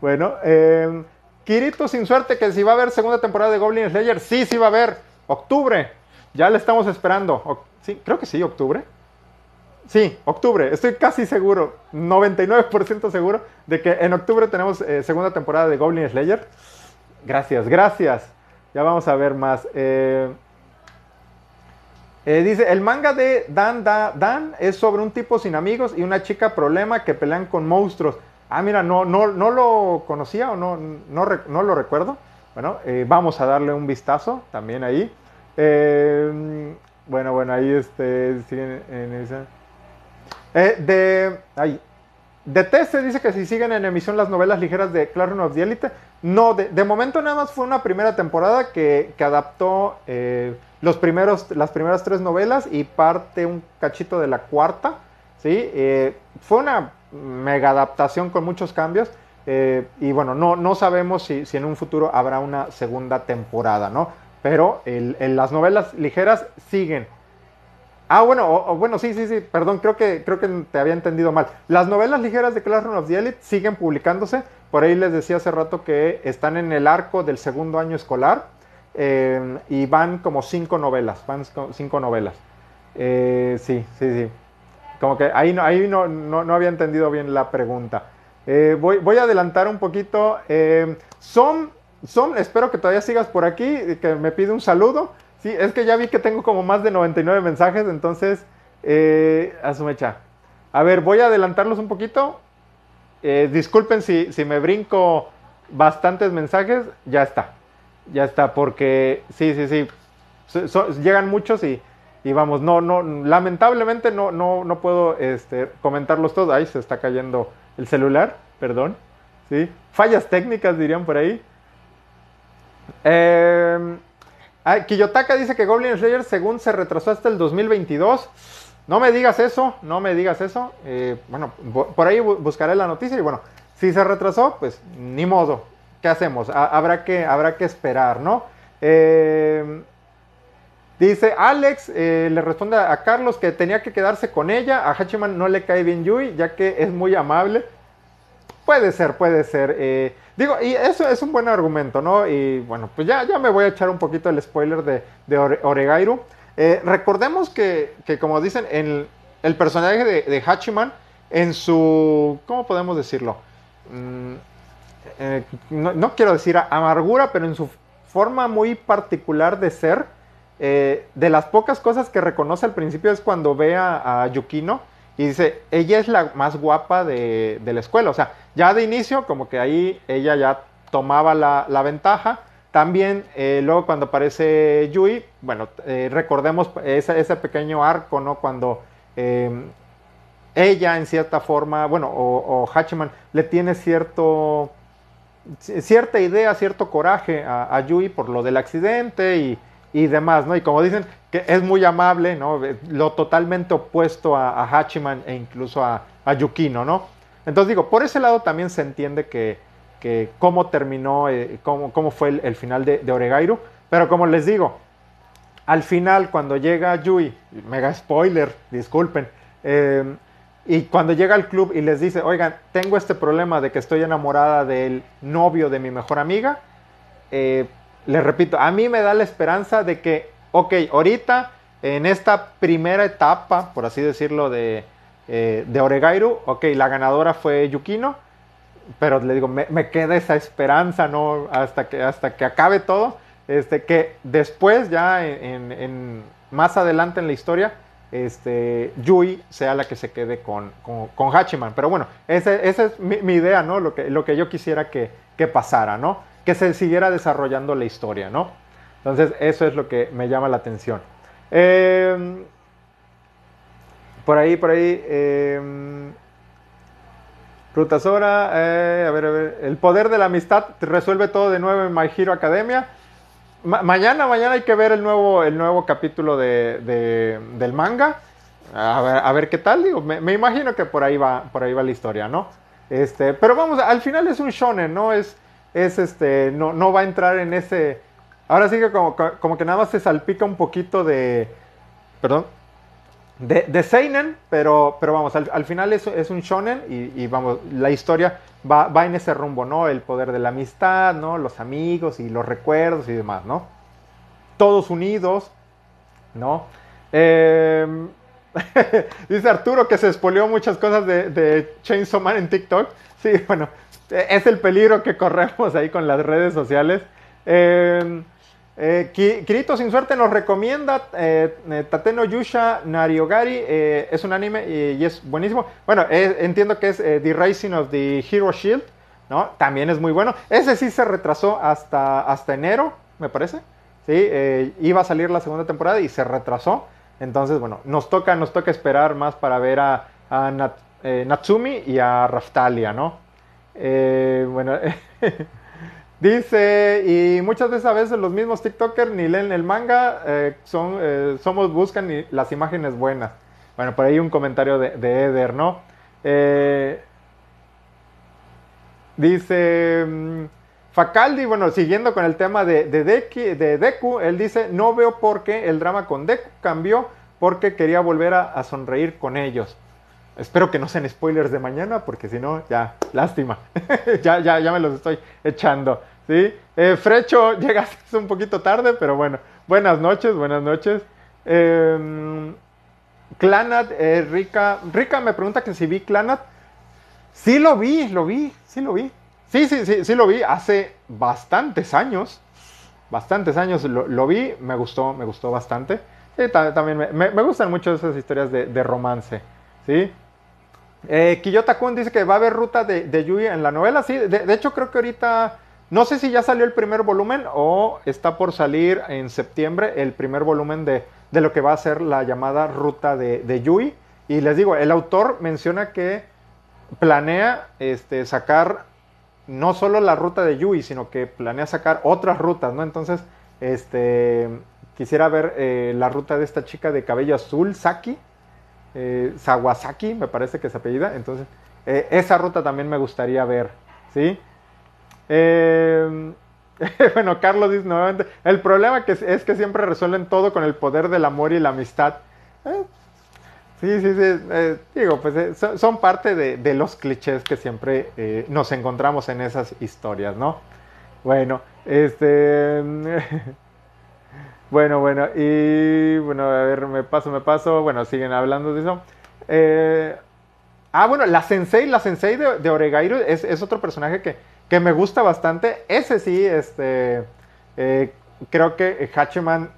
Bueno, eh, Kirito sin suerte que si va a haber segunda temporada de Goblin Slayer, sí, sí va a haber. Octubre, ya le estamos esperando. sí, creo que sí, octubre. Sí, octubre, estoy casi seguro, 99% seguro de que en octubre tenemos eh, segunda temporada de Goblin Slayer. Gracias, gracias. Ya vamos a ver más. Eh, eh, dice, el manga de Dan da, Dan es sobre un tipo sin amigos y una chica problema que pelean con monstruos. Ah, mira, no, no, no lo conocía o no, no, lo recuerdo. Bueno, eh, vamos a darle un vistazo también ahí. Eh, bueno, bueno, ahí este, siguen en esa. de, ay, DT se dice que si siguen en emisión las novelas ligeras de Classroom of the Elite. No, de, momento nada más fue una primera temporada que, adaptó eh, los primeros, las primeras tres novelas y parte un cachito de la cuarta. ¿sí? Eh, fue una mega adaptación con muchos cambios. Eh, y bueno, no, no sabemos si, en un futuro habrá una segunda temporada, ¿no? Pero las novelas ligeras siguen Ah, bueno, bueno, sí, sí, sí, perdón, creo que, creo que te había entendido mal. Las novelas ligeras de Classroom of the Elite siguen publicándose. Por ahí les decía hace rato que están en el arco del segundo año escolar eh, y van como cinco novelas, van cinco novelas. Eh, sí, sí, sí. Como que ahí, ahí no, no, había entendido bien la pregunta. Eh, voy, voy, a adelantar un poquito. son, son, espero que todavía sigas por aquí, que me pide un saludo. Sí, es que ya vi que tengo como más de 99 mensajes, entonces, eh, a su mecha. A ver, voy a adelantarlos un poquito. Eh, disculpen si, si me brinco bastantes mensajes, ya está. Ya está, porque sí, sí, sí. llegan muchos y, y, vamos, no, no, lamentablemente no, no, no puedo este, comentarlos todos. Ahí se está cayendo el celular, perdón. ¿sí? Fallas técnicas dirían por ahí. Eh, Kiyotaka dice que Goblin Slayer según se retrasó hasta el 2022. No me digas eso, no me digas eso. Eh, bueno, por ahí buscaré la noticia y bueno, si se retrasó, pues ni modo. ¿Qué hacemos? habrá, que, habrá que esperar, ¿no? Eh, dice Alex, eh, le responde a Carlos que tenía que quedarse con ella. A Hachiman no le cae bien Yui, ya que es muy amable. Puede ser, puede ser. Eh, digo, y eso es un buen argumento, ¿no? Y bueno, pues ya, ya me voy a echar un poquito el spoiler de, de Oregairu. Eh, recordemos que, como dicen, en el personaje de, Hachiman, en su. ¿Cómo podemos decirlo? Mm, eh, no, quiero decir amargura, pero en su forma muy particular de ser, de las pocas cosas que reconoce al principio es cuando ve a Yukino y dice, ella es la más guapa de, la escuela. O sea, ya de inicio, como que ahí ella ya tomaba la, ventaja. También eh, luego cuando aparece Yui, bueno, eh, recordemos ese, ese, pequeño arco, ¿no? Cuando em, ella en cierta forma, bueno, o, Hachiman le tiene cierto, cierta idea, cierto coraje a, a Yui por lo del accidente y, y demás, ¿no? Y como dicen, es muy amable, ¿no? Lo totalmente opuesto a, Hachiman e incluso a, Yukino, ¿no? Entonces digo, por ese lado también se entiende que, cómo terminó, eh, cómo, cómo, fue el, final de, de, Oregairu, pero como les digo, al final cuando llega Yui, mega spoiler, disculpen, eh, y cuando llega al club y les dice, oigan, tengo este problema de que estoy enamorada del novio de mi mejor amiga, eh, les repito, a mí me da la esperanza de que, ok, ahorita en esta primera etapa, por así decirlo, de, eh, de Oregairu, ok, la ganadora fue Yukino, pero le digo, me, queda esa esperanza, ¿no? Hasta que, hasta que acabe todo, este, que después, ya en, más adelante en la historia, este, Yui sea la que se quede con, con, Hachiman. Pero bueno, esa, es mi, idea, ¿no? Lo que, lo que yo quisiera que, que pasara, ¿no? que se siguiera desarrollando la historia, ¿no? Entonces, eso es lo que me llama la atención. Em, por ahí, por ahí. Eh, Rutasora, eh, a ver, a ver. El poder de la amistad resuelve todo de nuevo en My Hero Academia. mañana, mañana hay que ver el nuevo, el nuevo capítulo de, del manga. A ver, qué tal. Digo, me, me, imagino que por ahí va, por ahí va la historia, ¿no? Este, pero vamos, al final es un shonen, ¿no? Es, es este, no, no va a entrar en ese... Ahora sí que como, que nada más se salpica un poquito de... Perdón. De, Seinen, pero, pero vamos, al, final es, un shonen y, vamos, la historia va, va, en ese rumbo, ¿no? El poder de la amistad, ¿no? Los amigos y los recuerdos y demás, ¿no? Todos unidos, ¿no? Em, *laughs* dice Arturo que se expolió muchas cosas de, de Chainsaw Man en TikTok. Sí, *laughs* bueno, es el peligro que corremos ahí con las redes sociales. Eh, eh, Kirito sin suerte nos recomienda eh, eh Tateno Yusha Nariogari. es un anime y, es buenísimo. Bueno, entiendo que es The Rising of the Hero Shield. ¿no? También es muy bueno. Ese sí se retrasó hasta, hasta enero, me parece. ¿sí? iba a salir la segunda temporada y se retrasó. Entonces, bueno, nos toca, nos toca esperar más para ver a, a Natsumi y a Raftalia, ¿no? bueno, *laughs* dice, y muchas veces a veces los mismos TikTokers ni leen el manga, son, somos, buscan las imágenes buenas. Bueno, por ahí un comentario de, de Eder, ¿no? dice... Mm, Facaldi, bueno, siguiendo con el tema de, de, de, Deku, él dice, no veo por qué el drama con Deku cambió porque quería volver a, sonreír con ellos. Espero que no sean spoilers de mañana, porque si no, ya, lástima. *laughs* ya, ya, ya me los estoy echando. ¿sí? Eh, Frecho, *laughs* llegaste un poquito tarde, pero bueno. Buenas noches, buenas noches. Eh, Clanat, eh, Rica. Rica me pregunta que si vi Clanat. Sí lo vi, lo vi, sí lo vi. Sí, sí, sí, sí lo vi hace bastantes años. Bastantes años lo, vi, me gustó, me gustó bastante. también me, gustan mucho esas historias de, romance. ¿sí? Eh, Kiyota-kun dice que va a haber ruta de, Yui en la novela. Sí, de, hecho creo que ahorita, no sé si ya salió el primer volumen o está por salir en septiembre el primer volumen de, lo que va a ser la llamada ruta de, Yui. Y les digo, el autor menciona que planea este, sacar no solo la ruta de Yui, sino que planea sacar otras rutas, ¿no? Entonces, este, quisiera ver eh, la ruta de esta chica de cabello azul, Saki, eh, Sawasaki, me parece que es apellida. Entonces, eh, esa ruta también me gustaría ver, ¿sí? *laughs* bueno, Carlos dice nuevamente, el problema es, que siempre resuelven todo con el poder del amor y la amistad. Sí, sí, sí. Eh, digo, pues eh, son, parte de, los clichés que siempre eh, nos encontramos en esas historias, ¿no? Bueno, este. *laughs* bueno, bueno, y bueno, a ver, me paso, me paso. Bueno, siguen hablando de eso. ah, bueno, la Sensei, la Sensei de, de Oregairu es, otro personaje que, que, me gusta bastante. Ese sí, este. creo que Hachiman,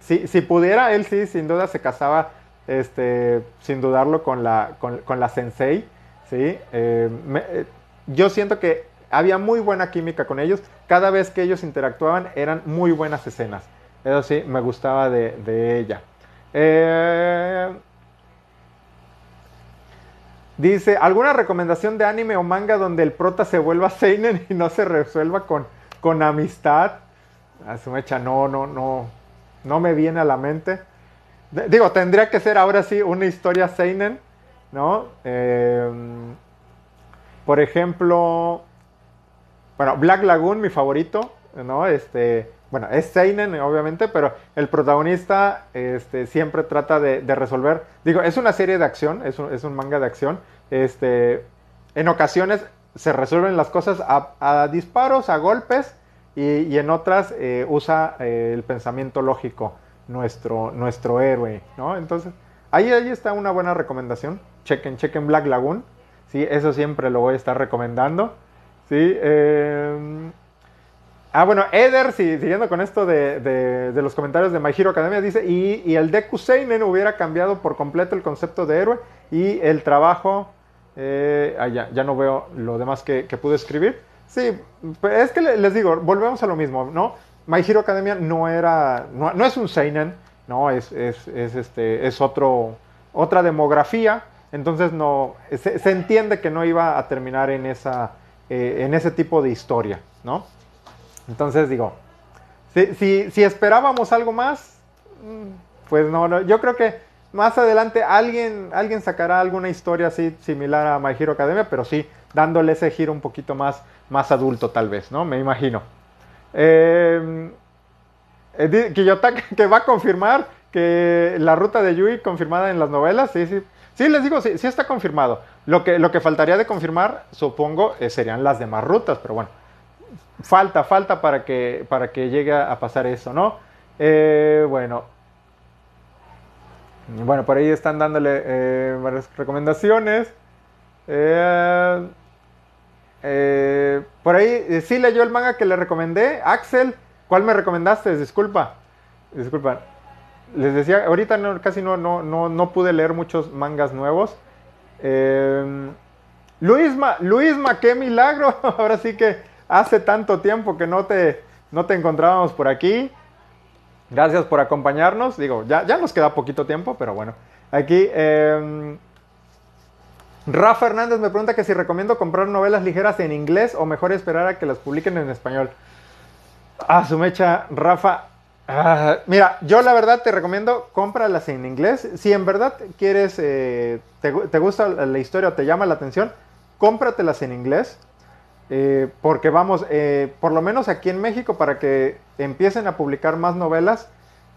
si, si pudiera, él sí, sin duda se casaba este, sin dudarlo con la, con, la sensei, ¿sí? Eh, eh, yo siento que había muy buena química con ellos, cada vez que ellos interactuaban eran muy buenas escenas, eso sí, me gustaba de, ella. Eh, dice, ¿alguna recomendación de anime o manga donde el prota se vuelva *laughs* seinen y no se resuelva con, con amistad? A su mecha, no, no, no, no me viene a la mente. Digo, tendría que ser ahora sí una historia Seinen, ¿no? Em, por ejemplo, bueno, Black Lagoon, mi favorito, ¿no? Este, bueno, es Seinen, obviamente, pero el protagonista este, siempre trata de, resolver. Digo, es una serie de acción, es un, manga de acción. Este, en ocasiones se resuelven las cosas a, disparos, a golpes, y, en otras eh, usa eh, el pensamiento lógico nuestro, nuestro héroe, ¿no? Entonces, ahí, ahí está una buena recomendación. Chequen, chequen Black Lagoon. Sí, eso siempre lo voy a estar recomendando. Sí, eh, Ah, bueno, Eder, siguiendo con esto de, los comentarios de My Hero Academia, dice, y, el Deku Seinen hubiera cambiado por completo el concepto de héroe y el trabajo... Eh, ah, ya, ya, no veo lo demás que, pude escribir. Sí, pues, es que les digo, volvemos a lo mismo, ¿no? My Hero Academia no era, no, es un seinen, no, es, es, este, es otro, otra demografía, entonces no, se, entiende que no iba a terminar en, esa, eh, en ese tipo de historia, ¿no? Entonces digo, si, si, esperábamos algo más, mm, pues no, yo creo que más adelante alguien, alguien sacará alguna historia así similar a My Hero Academia, pero sí dándole ese giro un poquito más, más adulto tal vez, ¿no? Me imagino. Eh, eh *laughs* que va a confirmar que la ruta de Yui confirmada en las novelas, sí, sí. Sí, les digo, sí, sí está confirmado. Lo que, lo que faltaría de confirmar, supongo, eh, serían las demás rutas, pero bueno, falta, falta para que, para que llegue a pasar eso, ¿no? Eh, bueno. Bueno, por ahí están dándole varias recomendaciones. Eh, eh, por ahí eh, sí leyó el manga que le recomendé. Axel, ¿cuál me recomendaste? Disculpa. Disculpa. Les decía, ahorita casi no, no, no, pude leer muchos mangas nuevos. Eh, Luisma, Luisma, qué milagro. *laughs* Ahora sí que hace tanto tiempo que no te, no te encontrábamos por aquí. Gracias por acompañarnos. Digo, ya, ya nos queda poquito tiempo, pero bueno. Aquí. Em, Rafa Hernández me pregunta que si recomiendo comprar novelas ligeras en inglés o mejor esperar a que las publiquen en español. Ah, su mecha, Rafa. Ah, mira, yo la verdad te recomiendo cómpralas en inglés. Si en verdad quieres, eh, te, gusta la historia o te llama la atención, cómpratelas en inglés. Eh, porque vamos, eh, por lo menos aquí en México, para que empiecen a publicar más novelas,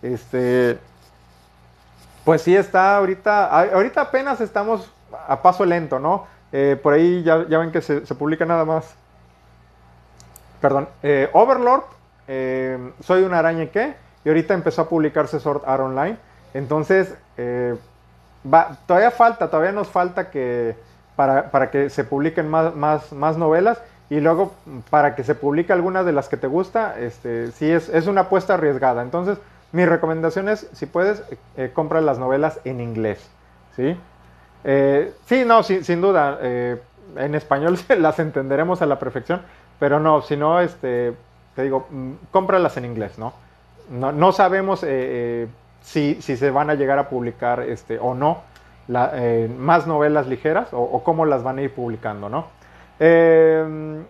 este, pues sí está ahorita, ahorita apenas estamos a paso lento, ¿no? por ahí ya, ven que se, publica nada más. Perdón, Overlord eh, soy una araña que, y ahorita empezó a publicarse Sword Art Online. Entonces, eh, todavía falta, todavía nos falta que para, que se publiquen más, más, más, novelas y luego para que se publique alguna de las que te gusta, este, sí es, es una apuesta arriesgada. Entonces, mi recomendación es, si puedes, eh, compra las novelas en inglés. ¿sí? sí, no, sin duda, en español *laughs* las entenderemos a la perfección, pero no, si no, este, te digo, mm, cómpralas en inglés, ¿no? No, sabemos eh, eh, si, se van a llegar a publicar este, o no eh, más novelas ligeras o, cómo las van a ir publicando, ¿no? Eh,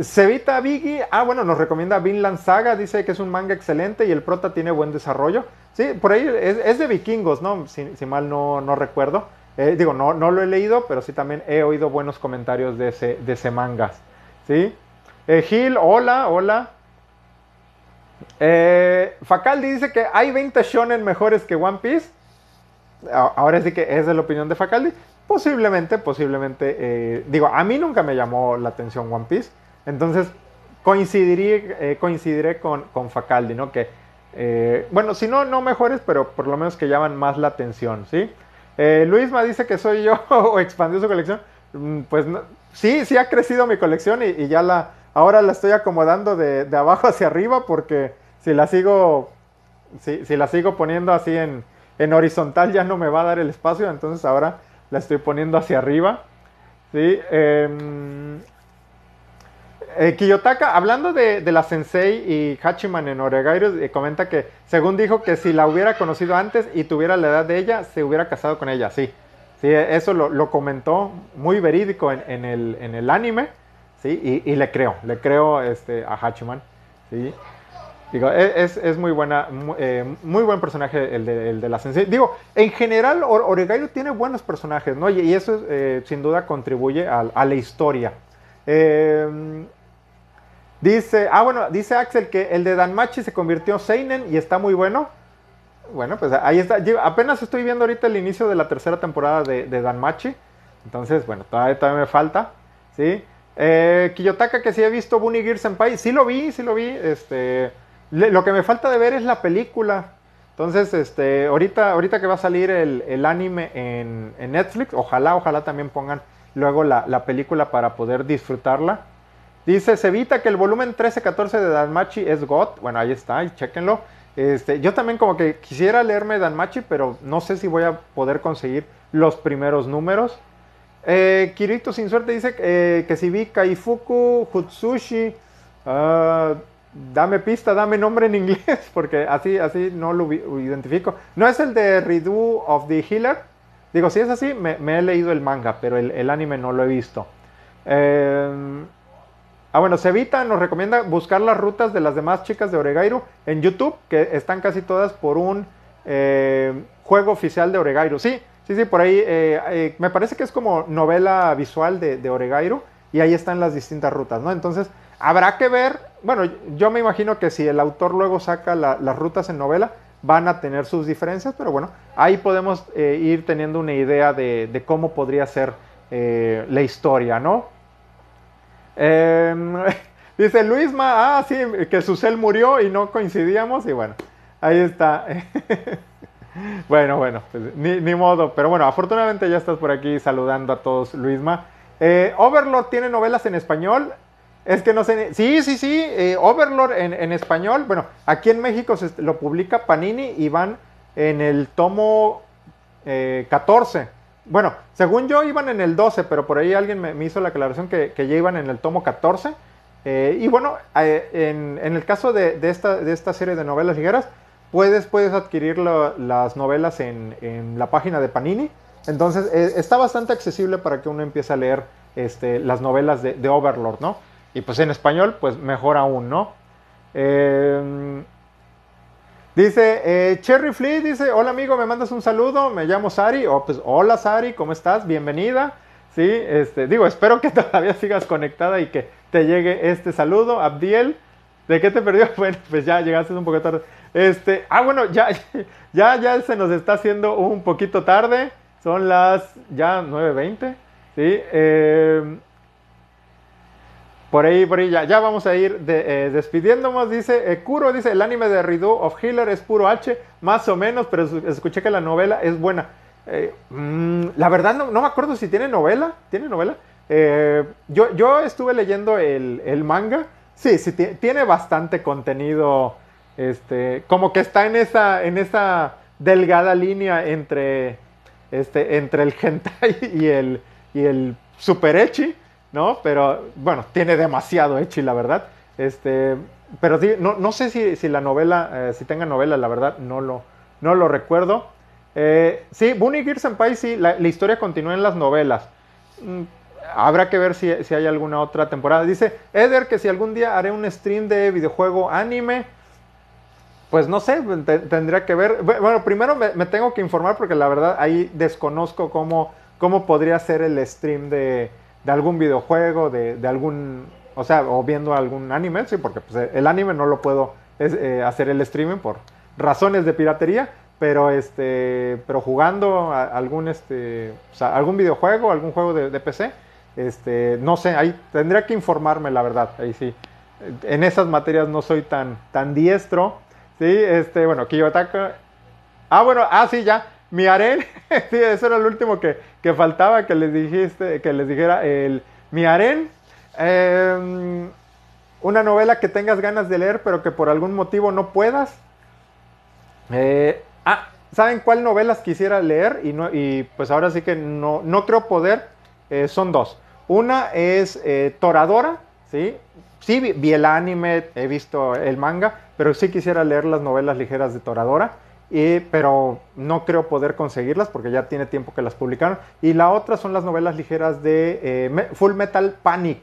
Cevita Biggie, ah, bueno, nos recomienda Vinland Saga, dice que es un manga excelente y el prota tiene buen desarrollo. Sí, por ahí es, de vikingos, ¿no? Si, mal no, no recuerdo. digo, no, no lo he leído, pero sí también he oído buenos comentarios de ese, de ese manga, ¿sí? Eh, Gil, hola, hola. Eh, Facaldi dice que hay 20 shonen mejores que One Piece. Ahora sí que es de la opinión de Facaldi. Posiblemente, posiblemente. Eh, digo, a mí nunca me llamó la atención One Piece. Entonces, coincidiré, coincidiré con, con, Facaldi, ¿no? Que, bueno, si no, no mejores, pero por lo menos que llaman más la atención, ¿sí? Luisma dice que soy yo *laughs* o expandió su colección. Mm, pues sí, sí ha crecido mi colección y ya la, Ahora la estoy acomodando de, abajo hacia arriba porque si la sigo, si, la sigo poniendo así en, horizontal ya no me va a dar el espacio, entonces ahora la estoy poniendo hacia arriba. ¿sí? Em, eh, Kiyotaka, hablando de, la Sensei y Hachiman en Oregairo, eh, comenta que según dijo que si la hubiera conocido antes y tuviera la edad de ella, se hubiera casado con ella, sí. Sí, eso lo, comentó muy verídico en, el, en el anime. Y, le creo, le creo este, a Hachiman, ¿sí? Digo, e, es, muy buena, eh, muy, buen personaje el de, la Sensei. Digo, en general, Oregairo tiene buenos personajes, ¿no? Y, eso eh, sin duda contribuye a, la historia. Em, dice, ah, bueno, dice Axel que el de Danmachi se convirtió Seinen y está muy bueno. Bueno, pues ahí está. apenas estoy viendo ahorita el inicio de la tercera temporada de, de Danmachi. Entonces, bueno, todavía, todavía me falta. ¿sí? Eh, Kiyotaka, que sí he visto Bunny Gear Senpai, sí lo vi, sí lo vi. Este, lo que me falta de ver es la película. Entonces, este, ahorita, ahorita que va a salir el, anime en, Netflix, ojalá, ojalá también pongan luego la, película para poder disfrutarla. Dice, se evita que el volumen 13-14 de Danmachi es God. Bueno, ahí está, chequenlo. Este, yo también como que quisiera leerme Danmachi, pero no sé si voy a poder conseguir los primeros números. Eh, Kirito sin suerte dice eh, que si vi Kaifuku Hutsushi, ah, dame pista, dame nombre en inglés, *laughs* porque así, así no lo identifico. No es el de Redo of the Healer. Digo, si es así, me, he leído el manga, pero el, anime no lo he visto. Eh, ah, bueno, Sevita nos recomienda buscar las rutas de las demás chicas de Oregairu en YouTube, que están casi todas por un eh, juego oficial de Oregairu. Sí, Sí, sí, por ahí eh, me parece que es como novela visual de, de, Oregairo y ahí están las distintas rutas, ¿no? Entonces, habrá que ver, bueno, yo me imagino que si el autor luego saca las rutas en novela, van a tener sus diferencias, pero bueno, ahí podemos eh, ir teniendo una idea de, cómo podría ser la historia, ¿no? Em, *laughs* dice Luisma, ah, sí, que Susel murió y no coincidíamos, y bueno, ahí está. *laughs* bueno, bueno, pues, ni, modo. Pero bueno, afortunadamente ya estás por aquí saludando a todos, Luisma. Eh, Overlord tiene novelas en español. Es que no sé. Sí, sí, sí. Eh, Overlord en, español. Bueno, aquí en México se, lo publica Panini y van en el tomo 14. Eh, bueno, según yo iban en el 12, pero por ahí alguien me, hizo la aclaración que, ya iban en el tomo 14. y bueno, en, el caso de, esta, de esta serie de novelas ligeras, Puedes, puedes adquirir las novelas en, la página de Panini. Entonces eh, está bastante accesible para que uno empiece a leer este, las novelas de, Overlord, ¿no? Y pues en español, pues mejor aún, ¿no? Eh, dice eh, Cherry Flea, dice, hola amigo, me mandas un saludo, me llamo Sari, oh, pues hola Sari, ¿cómo estás? Bienvenida. Sí, este, digo, *laughs* espero que todavía sigas conectada y que te llegue este saludo. Abdiel, ¿de qué te perdió? *laughs* Bueno, pues ya llegaste un poco tarde. Este, ah, bueno, ya, *laughs* ya, ya se nos está haciendo un poquito tarde. Son las ya 9.20. ¿sí? Eh, por ahí, por ahí, ya, vamos a ir de, eh, despidiéndonos. Dice, eh, Kuro dice, el anime de Rido of Healer es puro H, más o menos, pero escuché que la novela es buena. Mmm, la verdad no, no, me acuerdo si tiene novela. ¿Tiene novela? Eh, yo, yo estuve leyendo el, el manga. Sí, sí, tiene bastante contenido este, como que está en esa, en esa delgada línea entre, este, entre el *laughs* hentai y el, y el super echi, ¿no? Pero bueno, tiene demasiado echi, la verdad. Este, pero sí, no, no sé si, si, la novela, eh, si tenga novela, la verdad, no lo, no lo recuerdo. Eh, sí, Bunny Gear Senpai, sí, la, la, historia continúa en las novelas. Mm, habrá que ver si, si, hay alguna otra temporada. Dice Eder que si algún día haré un stream de videojuego anime. Pues no sé, te, tendría que ver. Bueno, primero me, me, tengo que informar porque la verdad ahí desconozco cómo, cómo podría ser el stream de, de algún videojuego, de, de, algún. O sea, o viendo algún anime, sí, porque pues, el anime no lo puedo eh, hacer el streaming por razones de piratería. Pero este. Pero jugando algún este. O sea, algún videojuego, algún juego de, de PC. Este. No sé, ahí tendría que informarme, la verdad. Ahí sí. En esas materias no soy tan, tan diestro. Sí, este, bueno, Kiyotaka. Ah, bueno, ah, sí, ya. Mi aren. *laughs* sí, eso era el último que, que, faltaba que les dijiste, que les dijera. El, mi aren. Eh, una novela que tengas ganas de leer, pero que por algún motivo no puedas. Eh, ah, ¿saben cuál novelas quisiera leer? Y, no, y pues ahora sí que no, no creo poder. Eh, son dos. Una es eh, Toradora, ¿sí? Sí, vi, vi, el anime, he visto el manga, pero sí quisiera leer las novelas ligeras de Toradora, pero no creo poder conseguirlas porque ya tiene tiempo que las publicaron. Y la otra son las novelas ligeras de eh, Full Metal Panic,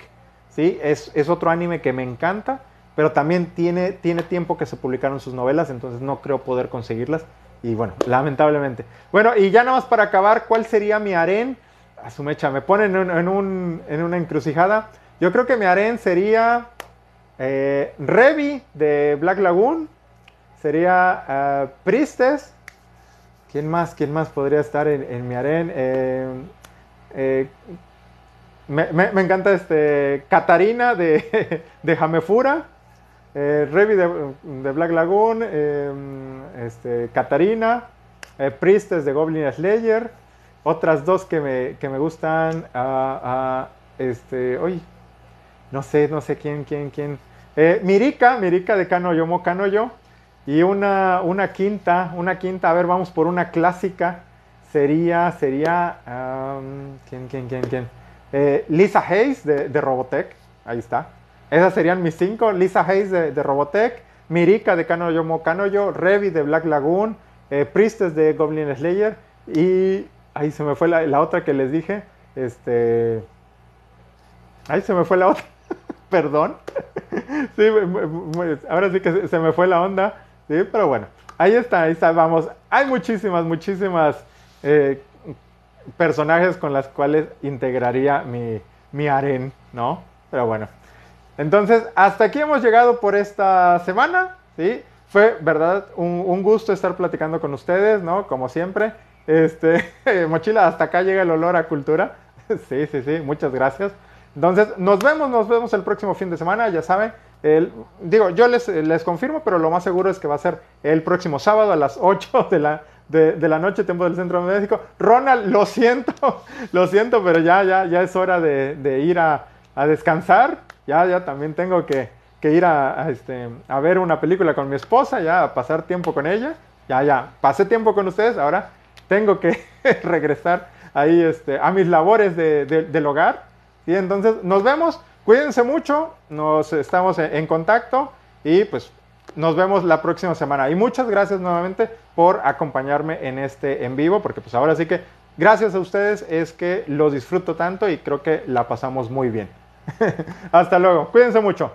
¿sí? Es, es, otro anime que me encanta, pero también tiene, tiene tiempo que se publicaron sus novelas, entonces no creo poder conseguirlas. Y bueno, lamentablemente. Bueno, y ya nada más para acabar, ¿cuál sería mi harén? A su mecha, me ponen en, en, un, en una encrucijada. Yo creo que mi harén sería eh, Revi de Black Lagoon. Sería uh, Priestess. ¿Quién más? ¿Quién más podría estar en, mi harén? Eh, eh, me, encanta este Katarina de, *laughs* de Hamefura. Eh, Revi de, de, Black Lagoon. este, Katarina. Priestess de Goblin Slayer. Otras dos que me, que me gustan. Uh, uh, este, uy, no sé, no sé quién, quién, quién. Eh, Mirika, Mirika de Kanoyo Kanoyo. Y una, una quinta, una quinta, a ver, vamos por una clásica. Sería, sería, ¿quién, quién, quién, quién? Eh, Lisa Hayes de, de, Robotech, ahí está. Esas serían mis cinco. Lisa Hayes de, de Robotech, Mirika de Kanoyo Kanoyo, Revi de Black Lagoon, eh, Priestess de Goblin Slayer y ahí se me fue la, la otra que les dije. Este, ahí se me fue la otra. *laughs* Perdón. *laughs* sí, ahora sí que se me fue la onda. Sí, pero bueno. Ahí está, ahí está, vamos. Hay muchísimas, muchísimas eh, personajes con las cuales integraría mi, mi ¿no? Pero bueno. Entonces, hasta aquí hemos llegado por esta semana, ¿sí? Fue, verdad, un, un gusto estar platicando con ustedes, ¿no? Como siempre. Este, *laughs* mochila, hasta acá llega el olor a cultura. *laughs* sí, sí, sí, muchas gracias. Entonces, nos vemos, nos vemos el próximo fin de semana, ya saben. El, digo, yo les, les confirmo, pero lo más seguro es que va a ser el próximo sábado a las *laughs* 8 de la, de, de la noche, tiempo del Centro Médico. Ronald, lo siento, *laughs* lo siento, pero ya, ya, ya es hora de, de ir a, a, descansar. Ya, ya también tengo que, que ir a, a, este, a ver una película con mi esposa, ya a pasar tiempo con ella. Ya, ya, pasé tiempo con ustedes, ahora tengo que *laughs* regresar ahí este, a mis labores de, de, del hogar. Y entonces nos vemos, cuídense mucho, nos estamos en contacto y pues nos vemos la próxima semana. Y muchas gracias nuevamente por acompañarme en este en vivo, porque pues ahora sí que gracias a ustedes es que lo disfruto tanto y creo que la pasamos muy bien. *laughs* Hasta luego, cuídense mucho.